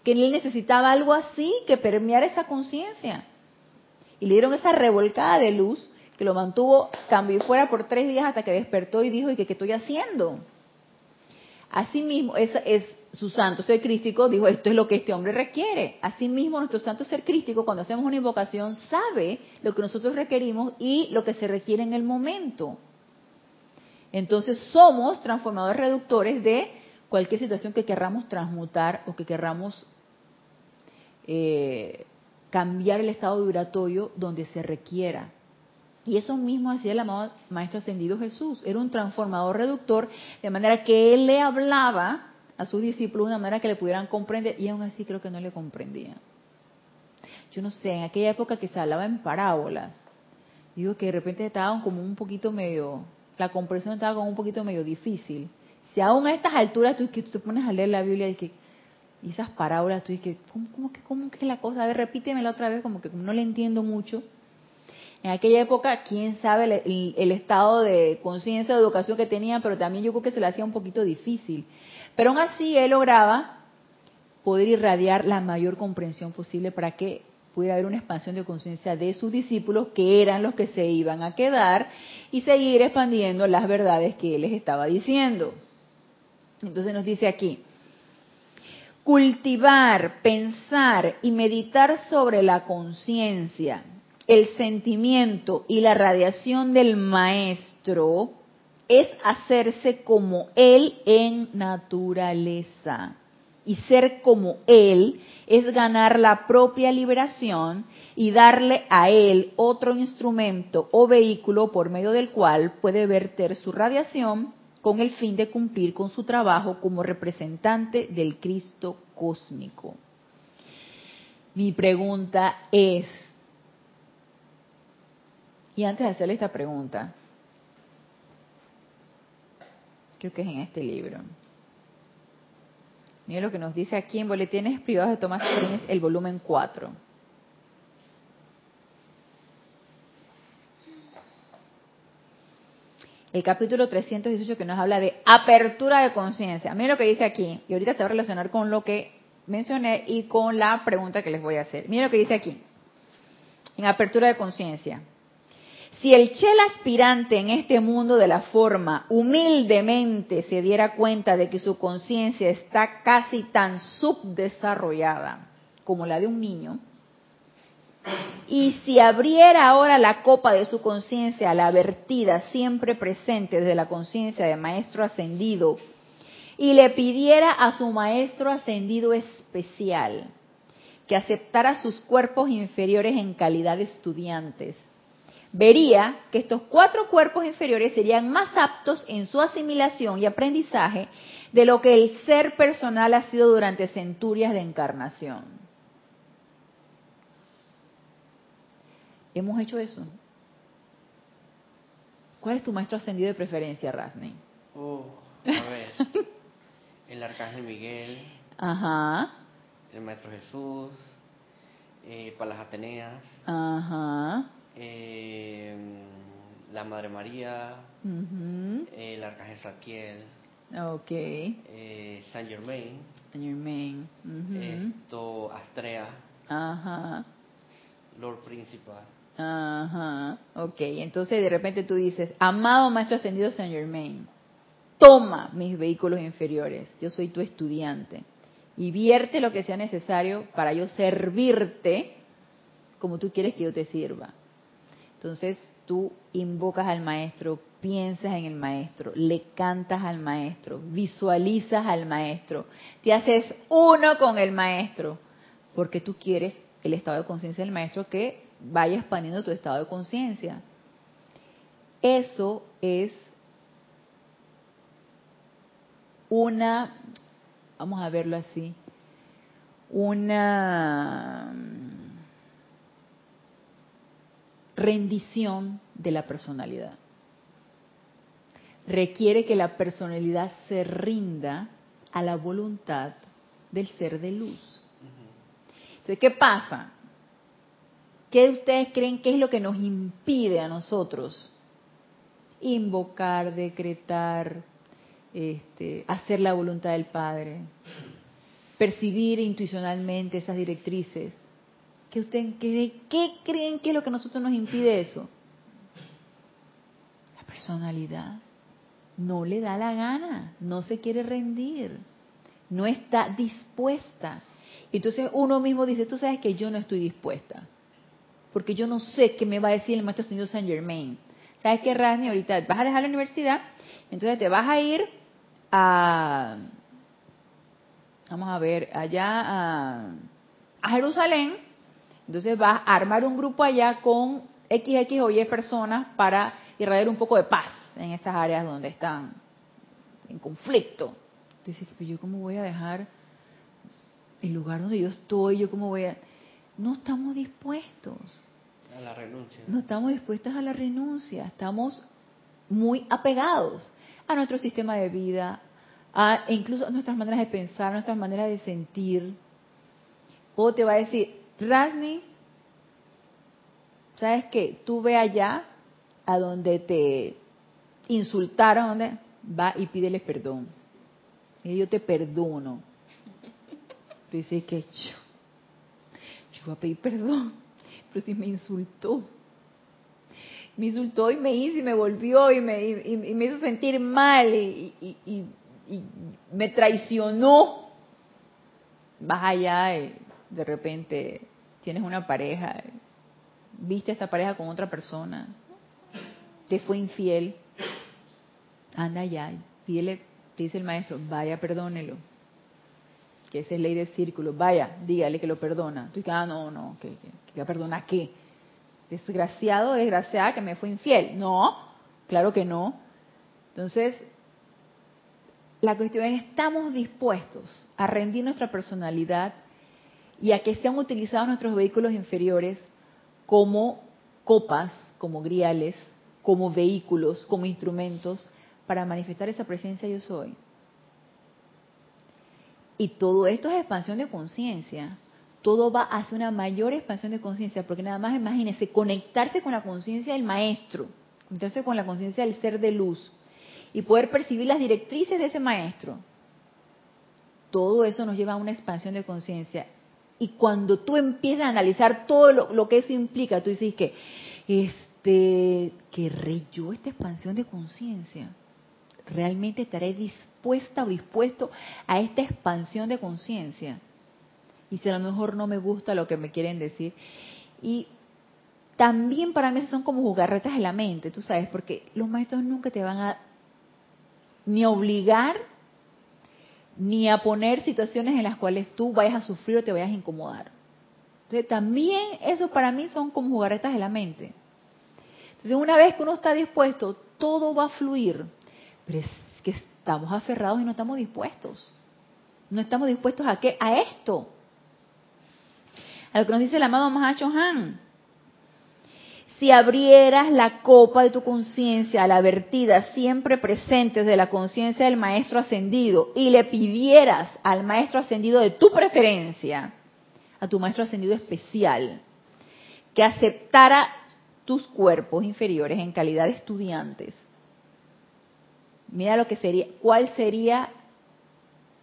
que él necesitaba algo así que permeara esa conciencia. Y le dieron esa revolcada de luz que lo mantuvo, cambió fuera por tres días hasta que despertó y dijo, ¿y qué, qué estoy haciendo? Asimismo, es, es su santo ser crístico, dijo, esto es lo que este hombre requiere. Asimismo, nuestro santo ser crístico, cuando hacemos una invocación, sabe lo que nosotros requerimos y lo que se requiere en el momento. Entonces, somos transformadores reductores de cualquier situación que querramos transmutar o que querramos eh, cambiar el estado vibratorio donde se requiera. Y eso mismo hacía el amado Maestro Ascendido Jesús. Era un transformador reductor, de manera que él le hablaba a sus discípulos de una manera que le pudieran comprender, y aún así creo que no le comprendían. Yo no sé, en aquella época que se hablaba en parábolas, digo que de repente estaban como un poquito medio, la comprensión estaba como un poquito medio difícil. Si aún a estas alturas tú, que te pones a leer la Biblia y que esas parábolas, tú dices, ¿cómo, cómo, que, ¿cómo que la cosa? A ver, repítemela otra vez, como que no le entiendo mucho. En aquella época, quién sabe el, el estado de conciencia, de educación que tenían, pero también yo creo que se le hacía un poquito difícil. Pero aún así él lograba poder irradiar la mayor comprensión posible para que pudiera haber una expansión de conciencia de sus discípulos, que eran los que se iban a quedar, y seguir expandiendo las verdades que él les estaba diciendo. Entonces nos dice aquí, cultivar, pensar y meditar sobre la conciencia, el sentimiento y la radiación del maestro es hacerse como Él en naturaleza. Y ser como Él es ganar la propia liberación y darle a Él otro instrumento o vehículo por medio del cual puede verter su radiación con el fin de cumplir con su trabajo como representante del Cristo cósmico. Mi pregunta es, y antes de hacerle esta pregunta, creo que es en este libro. Mira lo que nos dice aquí en Boletines Privados de Tomás Prince, el volumen 4. el capítulo 318 que nos habla de apertura de conciencia. Mira lo que dice aquí, y ahorita se va a relacionar con lo que mencioné y con la pregunta que les voy a hacer. Mira lo que dice aquí, en apertura de conciencia. Si el chel aspirante en este mundo de la forma humildemente se diera cuenta de que su conciencia está casi tan subdesarrollada como la de un niño, y si abriera ahora la copa de su conciencia a la vertida siempre presente desde la conciencia de maestro ascendido y le pidiera a su maestro ascendido especial que aceptara sus cuerpos inferiores en calidad de estudiantes, vería que estos cuatro cuerpos inferiores serían más aptos en su asimilación y aprendizaje de lo que el ser personal ha sido durante centurias de encarnación. ¿Hemos hecho eso? ¿Cuál es tu maestro ascendido de preferencia, Rasney? Oh, a ver. <laughs> el Arcángel Miguel. Ajá. El Maestro Jesús. Eh, para las Ateneas. Ajá. Eh, la Madre María. el Arcángel Saquiel. Ok. Eh, Saint Germain. Saint Germain. Esto, Astrea. Ajá. Lord Principal. Ajá, ok. Entonces de repente tú dices, amado Maestro Ascendido Saint Germain, toma mis vehículos inferiores, yo soy tu estudiante, y vierte lo que sea necesario para yo servirte como tú quieres que yo te sirva. Entonces tú invocas al Maestro, piensas en el Maestro, le cantas al Maestro, visualizas al Maestro, te haces uno con el Maestro, porque tú quieres el estado de conciencia del Maestro que vaya expandiendo tu estado de conciencia. Eso es una, vamos a verlo así, una rendición de la personalidad. Requiere que la personalidad se rinda a la voluntad del ser de luz. Entonces, ¿qué pasa? ¿Qué ustedes creen que es lo que nos impide a nosotros invocar, decretar, este, hacer la voluntad del Padre, percibir intuicionalmente esas directrices. ¿Qué, usted, qué, ¿Qué creen que es lo que a nosotros nos impide eso? La personalidad. No le da la gana, no se quiere rendir, no está dispuesta. Entonces uno mismo dice, tú sabes que yo no estoy dispuesta, porque yo no sé qué me va a decir el maestro señor Saint Germain. ¿Sabes qué, Rani? Ahorita vas a dejar la universidad, entonces te vas a ir a, vamos a ver, allá a, a Jerusalén, entonces vas a armar un grupo allá con XX o Y personas para irradiar un poco de paz en esas áreas donde están en conflicto. Entonces, pues yo cómo voy a dejar el lugar donde yo estoy, yo cómo voy a... No estamos dispuestos. A la renuncia. No estamos dispuestos a la renuncia, estamos muy apegados a nuestro sistema de vida, a e incluso a nuestras maneras de pensar, a nuestras maneras de sentir. O te va a decir, Rasni, ¿sabes qué? Tú ve allá a donde te insultaron, donde va y pídele perdón. Y yo te perdono. <laughs> Tú dices que yo, yo voy a pedir perdón, pero si me insultó. Me insultó y me hizo y me volvió y me, y, me hizo sentir mal y, y, me traicionó. Vas allá y de repente tienes una pareja, viste a esa pareja con otra persona, te fue infiel, anda allá, pídele, dice el maestro, vaya, perdónelo. Que esa es ley del círculo, vaya, dígale que lo perdona. Tú dices, ah, no, no, que, que, que perdona qué. Desgraciado, desgraciada que me fue infiel. No, claro que no. Entonces, la cuestión es, ¿estamos dispuestos a rendir nuestra personalidad y a que sean utilizados nuestros vehículos inferiores como copas, como griales, como vehículos, como instrumentos para manifestar esa presencia yo soy. Y todo esto es expansión de conciencia. Todo va hacia una mayor expansión de conciencia, porque nada más imagínense, conectarse con la conciencia del maestro, conectarse con la conciencia del ser de luz y poder percibir las directrices de ese maestro. Todo eso nos lleva a una expansión de conciencia. Y cuando tú empiezas a analizar todo lo, que eso implica, tú dices que, este, ¿querré yo esta expansión de conciencia? ¿Realmente estaré dispuesta o dispuesto a esta expansión de conciencia? Y si a lo mejor no me gusta lo que me quieren decir. Y también para mí son como jugarretas de la mente, tú sabes, porque los maestros nunca te van a ni obligar ni a poner situaciones en las cuales tú vayas a sufrir o te vayas a incomodar. Entonces también eso para mí son como jugarretas de la mente. Entonces una vez que uno está dispuesto, todo va a fluir. Pero es que estamos aferrados y no estamos dispuestos. No estamos dispuestos a qué? A esto. A lo que nos dice el amado Mahacho Han. Si abrieras la copa de tu conciencia a la vertida siempre presente de la conciencia del maestro ascendido y le pidieras al maestro ascendido de tu preferencia, a tu maestro ascendido especial, que aceptara tus cuerpos inferiores en calidad de estudiantes, mira lo que sería, cuál sería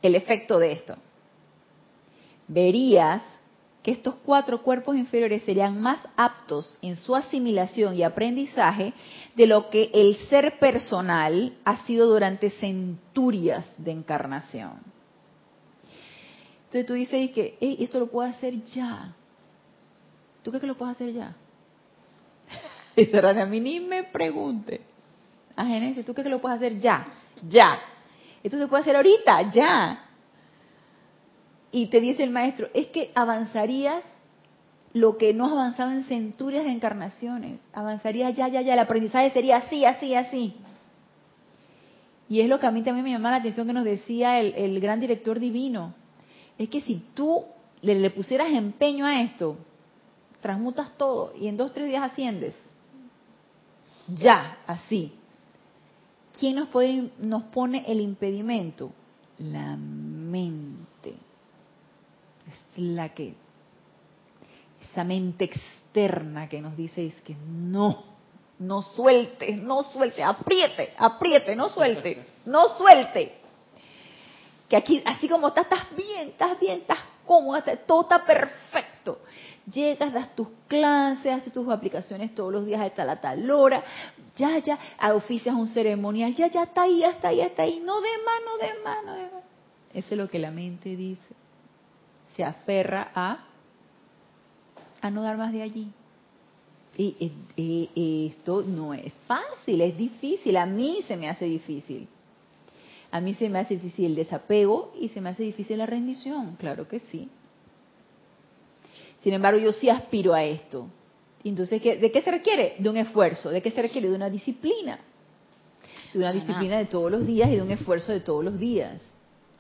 el efecto de esto. Verías que estos cuatro cuerpos inferiores serían más aptos en su asimilación y aprendizaje de lo que el ser personal ha sido durante centurias de encarnación. Entonces tú dices que esto lo puedo hacer ya. ¿Tú crees que lo puedo hacer ya? <laughs> Y a mí ni me pregunte. A Genesis, ¿tú crees que lo puedes hacer ya? Ya. Esto se puede hacer ahorita, ya. Y te dice el maestro, es que avanzarías lo que no has avanzado en centurias de encarnaciones. Avanzarías ya, ya, ya. El aprendizaje sería así, así, así. Y es lo que a mí también me llama la atención que nos decía el, gran director divino. Es que si tú le, le, pusieras empeño a esto, transmutas todo y en dos, tres días asciendes. Ya, así. ¿Quién nos, puede, nos pone el impedimento? La mente. La que, esa mente externa que nos dice es que no, No suelte, no suelte, apriete, apriete, no suelte, no suelte. Que aquí, así como estás, estás bien, estás bien, estás cómoda, todo está perfecto. Llegas, das tus clases, haces tus aplicaciones todos los días hasta la tal hora, ya, ya, oficias un ceremonial, ya, ya está ahí, está ahí, está ahí, no de mano, de mano, de mano. Eso es lo que la mente dice. Se aferra a, a no dar más de allí. Y, esto no es fácil, es difícil. A mí se me hace difícil. A mí se me hace difícil el desapego y se me hace difícil la rendición, claro que sí. Sin embargo, yo sí aspiro a esto. Entonces, ¿de qué se requiere? De un esfuerzo. ¿De qué se requiere? De una disciplina. De una disciplina de todos los días y de un esfuerzo de todos los días.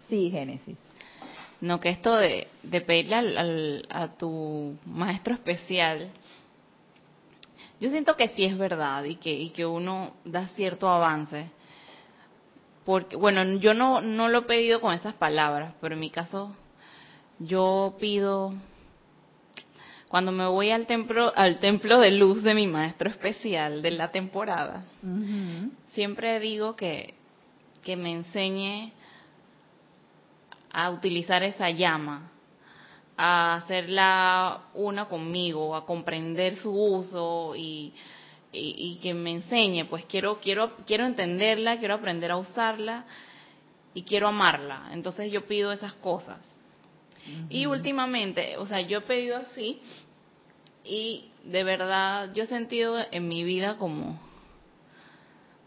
Sí, Génesis. No, que esto de, pedirle a tu maestro especial yo siento que sí es verdad y que, y que uno da cierto avance. Porque, bueno, yo no, no lo he pedido con esas palabras, pero en mi caso yo pido, cuando me voy al templo, al templo de luz de mi maestro especial de la temporada, siempre digo que, que me enseñe a utilizar esa llama a hacerla una conmigo, a comprender su uso y, y, que me enseñe, pues quiero, quiero, quiero entenderla, quiero aprender a usarla y quiero amarla. Entonces yo pido esas cosas. Y últimamente, o sea, yo he pedido así y de verdad yo he sentido en mi vida como,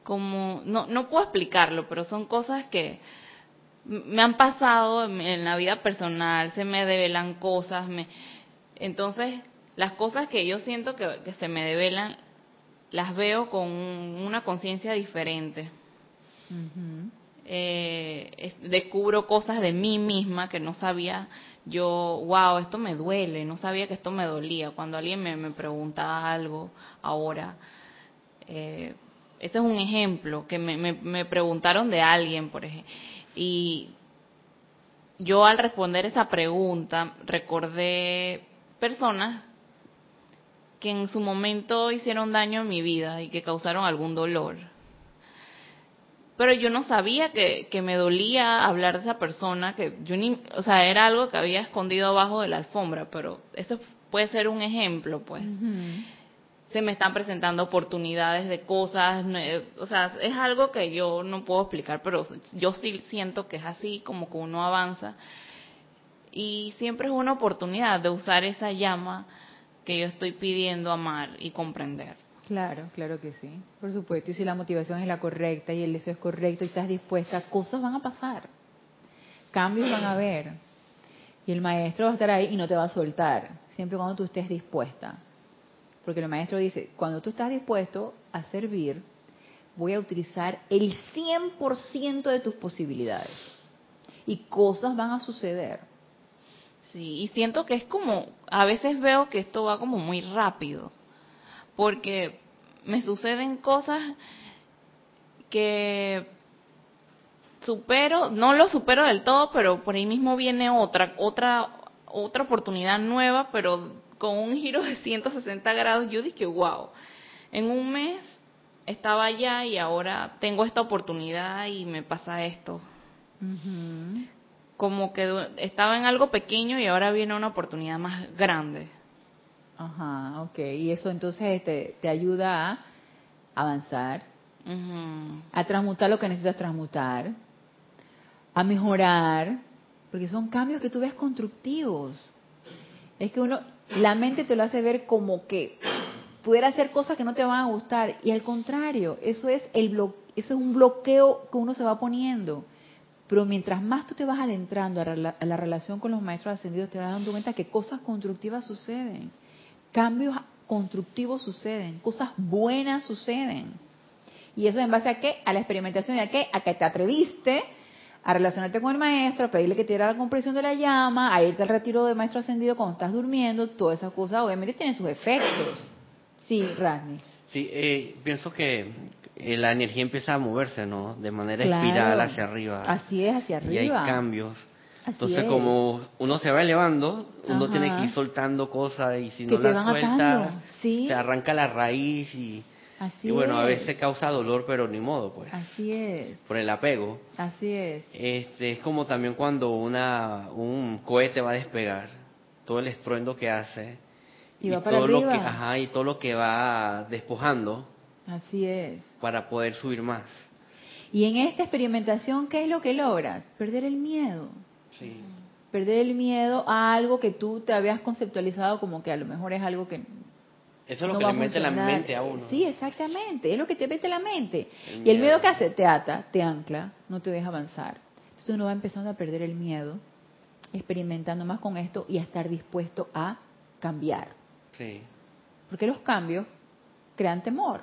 como, no, no puedo explicarlo, pero son cosas que, me han pasado en, la vida personal, se me develan cosas, me, entonces las cosas que yo siento que, se me develan, las veo con una conciencia diferente. Eh, descubro cosas de mí misma que no sabía yo, wow, esto me duele, no sabía que esto me dolía. Cuando alguien me, me preguntaba algo ahora, eh, este es un ejemplo que me, me preguntaron de alguien, por ejemplo y yo al responder esa pregunta recordé personas que en su momento hicieron daño en mi vida y que causaron algún dolor. Pero yo no sabía que, me dolía hablar de esa persona, que yo ni, o sea, era algo que había escondido abajo de la alfombra, pero eso puede ser un ejemplo, pues se me están presentando oportunidades de cosas, o sea, es algo que yo no puedo explicar, pero yo sí siento que es así, como que uno avanza. Y siempre es una oportunidad de usar esa llama que yo estoy pidiendo amar y comprender. Claro, claro que sí, por supuesto. Y si la motivación es la correcta y el deseo es correcto y estás dispuesta, cosas van a pasar, cambios van a haber. Y el maestro va a estar ahí y no te va a soltar, siempre cuando tú estés dispuesta. Porque el maestro dice, cuando tú estás dispuesto a servir, voy a utilizar el 100% de tus posibilidades. Y cosas van a suceder. Sí, y siento que es como, a veces veo que esto va como muy rápido, porque me suceden cosas que supero, no lo supero del todo, pero por ahí mismo viene otra, otra, otra oportunidad nueva, pero con un giro de 160 grados, yo dije, wow, en un mes estaba allá y ahora tengo esta oportunidad y me pasa esto. Como que estaba en algo pequeño y ahora viene una oportunidad más grande. Ajá, ok. Y eso entonces te, te ayuda a avanzar, a transmutar lo que necesitas transmutar, a mejorar, porque son cambios que tú ves constructivos. Es que uno, la mente te lo hace ver como que pudiera hacer cosas que no te van a gustar y al contrario, eso es el eso es un bloqueo que uno se va poniendo. Pero mientras más tú te vas adentrando a, la relación con los maestros ascendidos, te vas dando cuenta que cosas constructivas suceden, cambios constructivos suceden, cosas buenas suceden. Y eso en base a qué? A la experimentación de qué? A que te atreviste a relacionarte con el maestro, a pedirle que te diera la compresión de la llama, a irte al retiro de maestro ascendido cuando estás durmiendo, todas esas cosas obviamente tienen sus efectos. Sí, Rasmi. Sí, eh, pienso que eh, la energía empieza a moverse, ¿no? De manera espiral hacia arriba. Así es, hacia arriba. Y hay cambios. Entonces, como uno se va elevando, uno tiene que ir soltando cosas y si no las suelta, se arranca la raíz y Así y bueno, a es. veces causa dolor, pero ni modo, pues, Así es, por el apego. así es. Este, es como también cuando una, un cohete va a despegar, todo el estruendo que hace Y va para todo lo que, arriba. ajá, y todo lo que va despojando Así es. para poder subir más. Y en esta experimentación, ¿qué es lo que logras? Perder el miedo. Sí. Perder el miedo a algo que tú te habías conceptualizado como que a lo mejor es algo que Eso es lo no que le mete la mente a uno. Sí, exactamente. Es lo que te mete la mente. El y el miedo que hace, te ata, te ancla, no te deja avanzar. Entonces uno va empezando a perder el miedo, experimentando más con esto y a estar dispuesto a cambiar. Sí. Porque los cambios crean temor.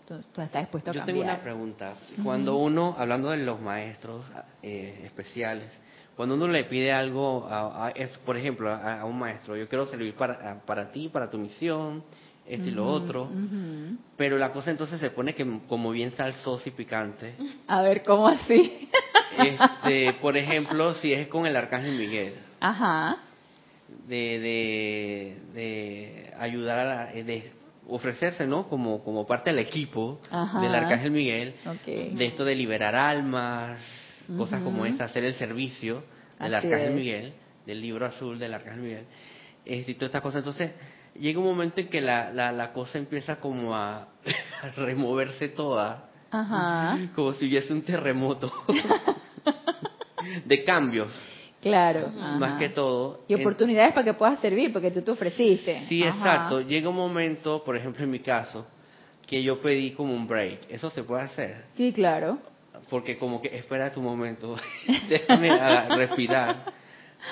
Entonces tú estás dispuesto a Yo cambiar. tengo una pregunta. Cuando uno, hablando de los maestros eh, especiales, cuando uno le pide algo, a, a- es, por ejemplo, a, a un maestro, yo quiero servir para, para ti, para tu misión, esto y lo otro, pero la cosa entonces se pone que como bien salsosa y picante. A ver, ¿cómo así? Este, <laughs> por ejemplo, si es con el arcángel Miguel, Ajá. de, de, de ayudar a la, de ofrecerse, ¿no? Como, como parte del equipo Ajá. del arcángel Miguel, Ok. de esto de liberar almas, cosas como esta, hacer el servicio del Así arcángel es. Miguel, del libro azul del arcángel Miguel, este, y todas estas cosas. Entonces, llega un momento en que la, la, la cosa empieza como a, <laughs> a removerse toda, Ajá. como si hubiese un terremoto <laughs> de cambios, Claro. más ajá. que todo. Y En- oportunidades para que puedas servir, porque tú te ofreciste. Sí, Ajá. exacto. Llega un momento, por ejemplo, en mi caso, que yo pedí como un break. Eso se puede hacer. Sí, claro. Porque como que espera tu momento, <laughs> déjame respirar.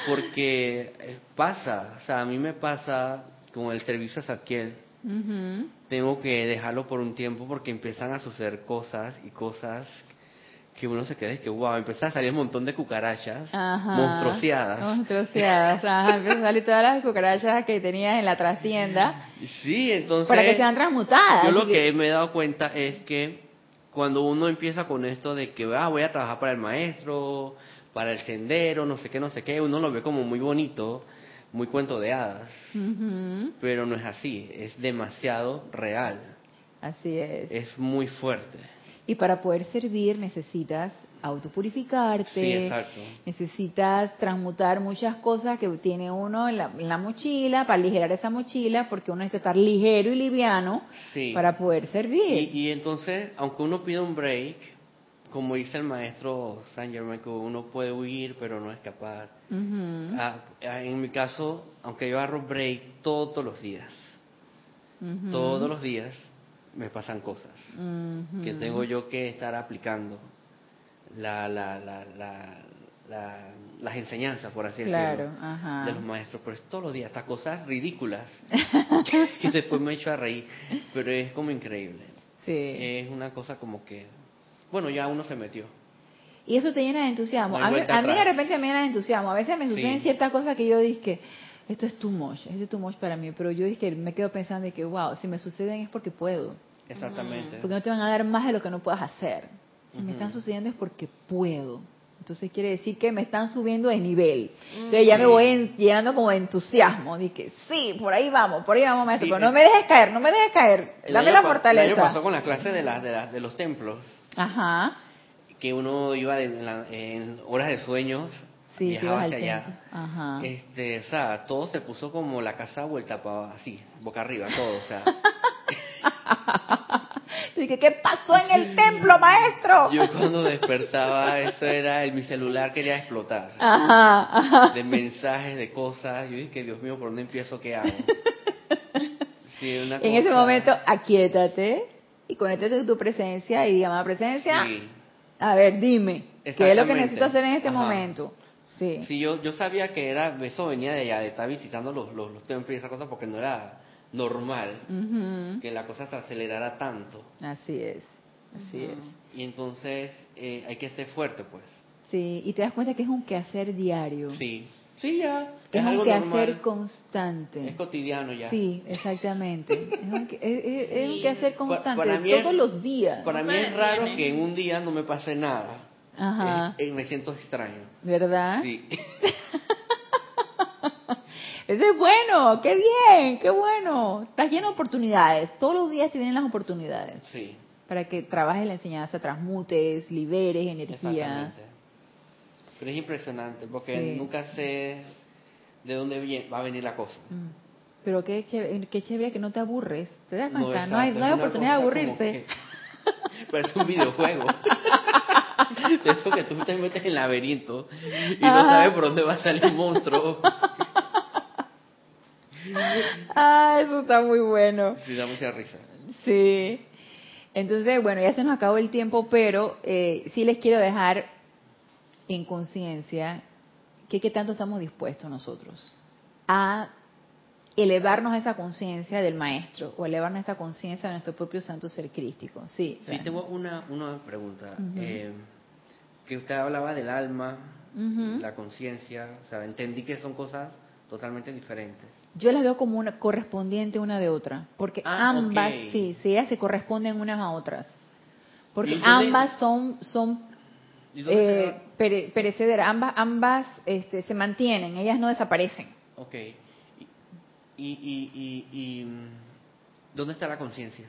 Porque eh, pasa, o sea, a mí me pasa con el servicio a. Ujú. Tengo que dejarlo por un tiempo porque empiezan a suceder cosas y cosas que uno se queda y que, wow, empieza a salir un montón de cucarachas Ajá. monstruoseadas. Monstruoseadas. Ajá. <laughs> Empiezan a salir todas las cucarachas que tenías en la trastienda Sí, entonces... para que sean transmutadas. Yo lo Así que me he dado cuenta es que cuando uno empieza con esto de que ah, voy a trabajar para el maestro, para el sendero, no sé qué, no sé qué, uno lo ve como muy bonito, muy cuento de hadas, pero no es así, es demasiado real, Así es. es muy fuerte. Y para poder servir necesitas autopurificarte, Sí, exacto. necesitas transmutar muchas cosas que tiene uno en la, en la mochila para aligerar esa mochila, porque uno necesita estar ligero y liviano Sí. para poder servir. Y, y entonces, aunque uno pida un break, como dice el maestro Saint Germain, que uno puede huir pero no escapar. Ah, ah, en mi caso, aunque yo agarro break todos los días, todos los días me pasan cosas que tengo yo que estar aplicando la, la, la, la, la- las enseñanzas, por así Claro, decirlo, ajá. de los maestros. Pero es todos los días, estas cosas ridículas <laughs> que después me echo a reír, pero es como increíble. Sí. Es una cosa como que, bueno, ya uno se metió. Y eso te llena de entusiasmo. No a, mí, a mí de repente me llena de entusiasmo. A veces me suceden Sí. ciertas cosas que yo dije, esto es too much, esto es too much para mí. Pero yo dije, me quedo pensando de que, wow, si me suceden es porque puedo. Exactamente. Porque no te van a dar más de lo que no puedas hacer. Si me están sucediendo es porque puedo. Entonces quiere decir que me están subiendo de nivel. Entonces ya me voy en- llenando como de entusiasmo. Dije, sí, por ahí vamos, por ahí vamos, maestro. Sí, pero no me dejes caer, no me dejes caer. Dame la fortaleza. El año pasó con la clase de, la, de, la- de los templos. Ajá. que uno iba en, la- en horas de sueños, Sí, viajaba hacia allá. Ajá. Este, o sea, todo se puso como la casa vuelta para así, boca arriba, todo, o sea. <laughs> Dije, ¿qué pasó en el templo, maestro? Yo cuando despertaba, eso era, el, mi celular quería explotar. Ajá, ajá. De mensajes, de cosas. Yo dije, Dios mío, ¿por dónde empiezo? ¿Qué hago? <laughs> Sí, En ese momento, aquietate y conéctate con tu presencia y diga, presencia, Sí. a ver, dime, ¿qué es lo que necesito hacer en este Ajá. momento? Sí. Sí, yo, yo sabía que era, eso venía de allá, de estar visitando los, los, los templos y esas cosas, porque no era normal Ujú. que la cosa se acelerara tanto. Así es, así es. Y entonces eh, hay que ser fuerte, pues. Sí, y te das cuenta que es un quehacer diario. Sí. Sí, ya. Es, Es, un algo quehacer normal. constante. Es cotidiano ya. Sí, exactamente. Es un, que- es- es- un quehacer constante, para mí es- todos los días. Para mí es raro detiene. que en un día no me pase nada. Ajá. Eh, me siento extraño. ¿Verdad? Sí. <laughs> Eso es bueno, qué bien, qué bueno. Estás lleno de oportunidades. Todos los días te vienen las oportunidades. Sí. Para que trabajes la enseñanza, transmutes, liberes energía. Exactamente. Pero es impresionante porque Sí. nunca sé de dónde va a venir la cosa. Mm. Pero qué chévere, qué chévere que no te aburres. ¿Te das cuenta? No, hay, exacto, no hay es oportunidad de aburrirse. Parece <laughs> un videojuego. De <laughs> eso que tú te metes en laberinto y no sabes por dónde va a salir un monstruo. <laughs> Ah, eso está muy bueno. Sí, da mucha risa. Sí. Entonces, bueno, ya se nos acabó el tiempo, pero eh, sí les quiero dejar en conciencia que qué tanto estamos dispuestos nosotros a elevarnos a esa conciencia del maestro o elevarnos a esa conciencia de nuestro propio santo ser crístico. Sí. Sí, tengo una, una pregunta. Eh, que usted hablaba del alma, la conciencia, o sea, entendí que son cosas totalmente diferentes. Yo las veo como una correspondiente una de otra, porque Ah, ambas, sí, sí, ellas se corresponden unas a otras. Porque ¿Y entonces- ambas son son ¿Y dónde eh, pere- perecederas, ambas ambas este, se mantienen, ellas no desaparecen. Ok. Y, y, y, y, mm, ¿dónde está la conciencia?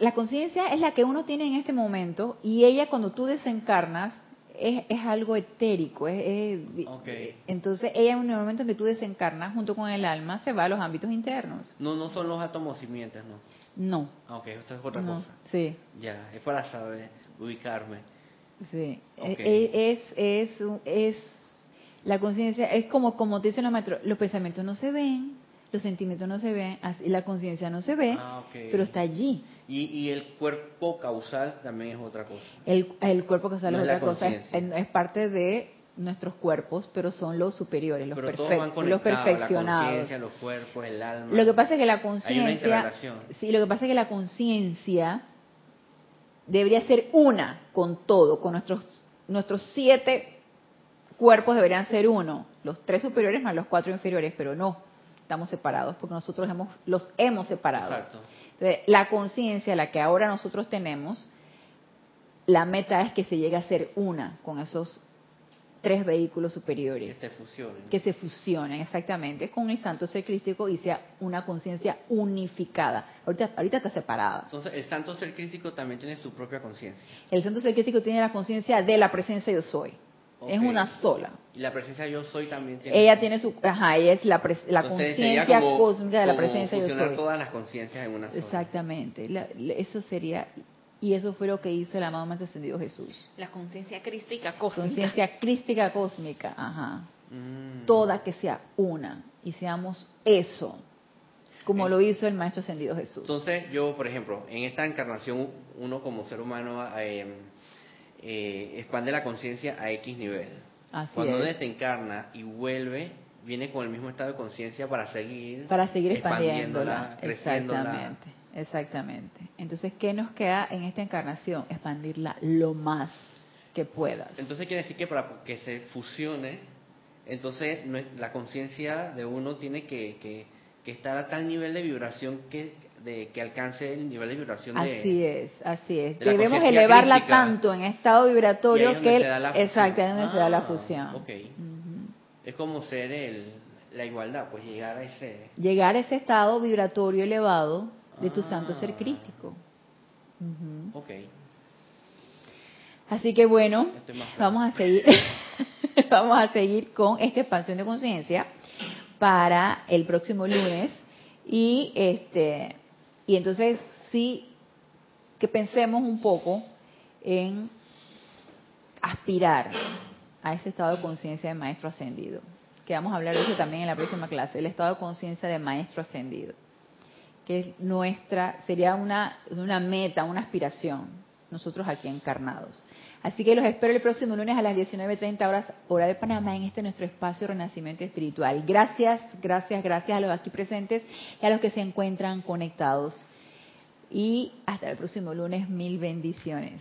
La conciencia es la que uno tiene en este momento y ella cuando tú desencarnas es, es algo etérico. Es, es- Ok. Entonces ella en el momento en que tú desencarnas junto con el alma se va a los ámbitos internos. No, no son los átomos simientes, ¿no? No. Ah, ok, esto es otra no, cosa. Sí. Ya, es para saber, ubicarme. Sí, Ok. E- es, es, un- es, la conciencia, es como, como te dicen los maestros, los pensamientos no se ven, los sentimientos no se ven, la conciencia no se ve, Ah, ok. pero está allí. Y, y el cuerpo causal también es otra cosa. El, el cuerpo sale No es es la otra cosa, es, es parte de nuestros cuerpos, pero son los superiores, los, Pero todos perfec- van los la perfeccionados. conciencia, los cuerpos, el alma. Lo que pasa es que la conciencia, sí, lo que pasa es que la conciencia debería ser una con todo, con nuestros nuestros siete cuerpos deberían ser uno, los tres superiores más los cuatro inferiores, pero no, estamos separados porque nosotros hemos los hemos separado. Exacto. Entonces, la conciencia, la que ahora nosotros tenemos, la meta es que se llegue a ser una con esos tres vehículos Que superiores se fusionen. que se fusionen exactamente con el santo ser crístico y sea una conciencia unificada. Ahorita, ahorita está separada. Entonces, el santo ser crístico también tiene su propia conciencia. El santo ser crístico tiene la conciencia de la presencia yo soy. Es una sola. Y la presencia yo soy también tiene. Ella tiene su, ajá, ella es la, pres- la conciencia cósmica de la como presencia yo soy. todas las conciencias en una sola. Exactamente. La- eso sería, y eso fue lo que hizo el amado Maestro Ascendido Jesús. La conciencia crística cósmica. Conciencia crística cósmica, ajá. Mm. Toda que sea una y seamos eso, como lo hizo el Maestro Ascendido Jesús. Entonces, yo, por ejemplo, en esta encarnación, uno como ser humano eh, eh, expande la conciencia a X nivel. Así Cuando es. desencarna y vuelve, viene con el mismo estado de conciencia para seguir para seguir expandiéndola. creciéndola. Exactamente, exactamente. Entonces, ¿qué nos queda en esta encarnación? Expandirla lo más que puedas. Entonces quiere decir que para que se fusione, entonces la conciencia de uno tiene que, que, que estar a tal nivel de vibración que, de, que alcance el nivel de vibración de... Así es, así es. de Debemos elevarla crística. tanto en estado vibratorio que... se da la fusión. exacto, donde se da la Ah, fusión. ok. Ujú. Es como ser el, la igualdad, pues llegar a ese... Llegar a ese estado vibratorio elevado de tu Ah. santo ser crístico. Ujú. Ok. Así que bueno, claro. vamos a seguir, <laughs> vamos a seguir con esta expansión de conciencia para el próximo lunes y este y entonces sí que pensemos un poco en aspirar a ese estado de conciencia de maestro ascendido, que vamos a hablar de eso también en la próxima clase, el estado de conciencia de maestro ascendido, que es nuestra sería una una meta, una aspiración nosotros aquí encarnados. Así que los espero el próximo lunes a las 19.30 horas, hora de Panamá, en este nuestro espacio Renacimiento Espiritual. Gracias, gracias, gracias a los aquí presentes y a los que se encuentran conectados. Y hasta el próximo lunes, mil bendiciones.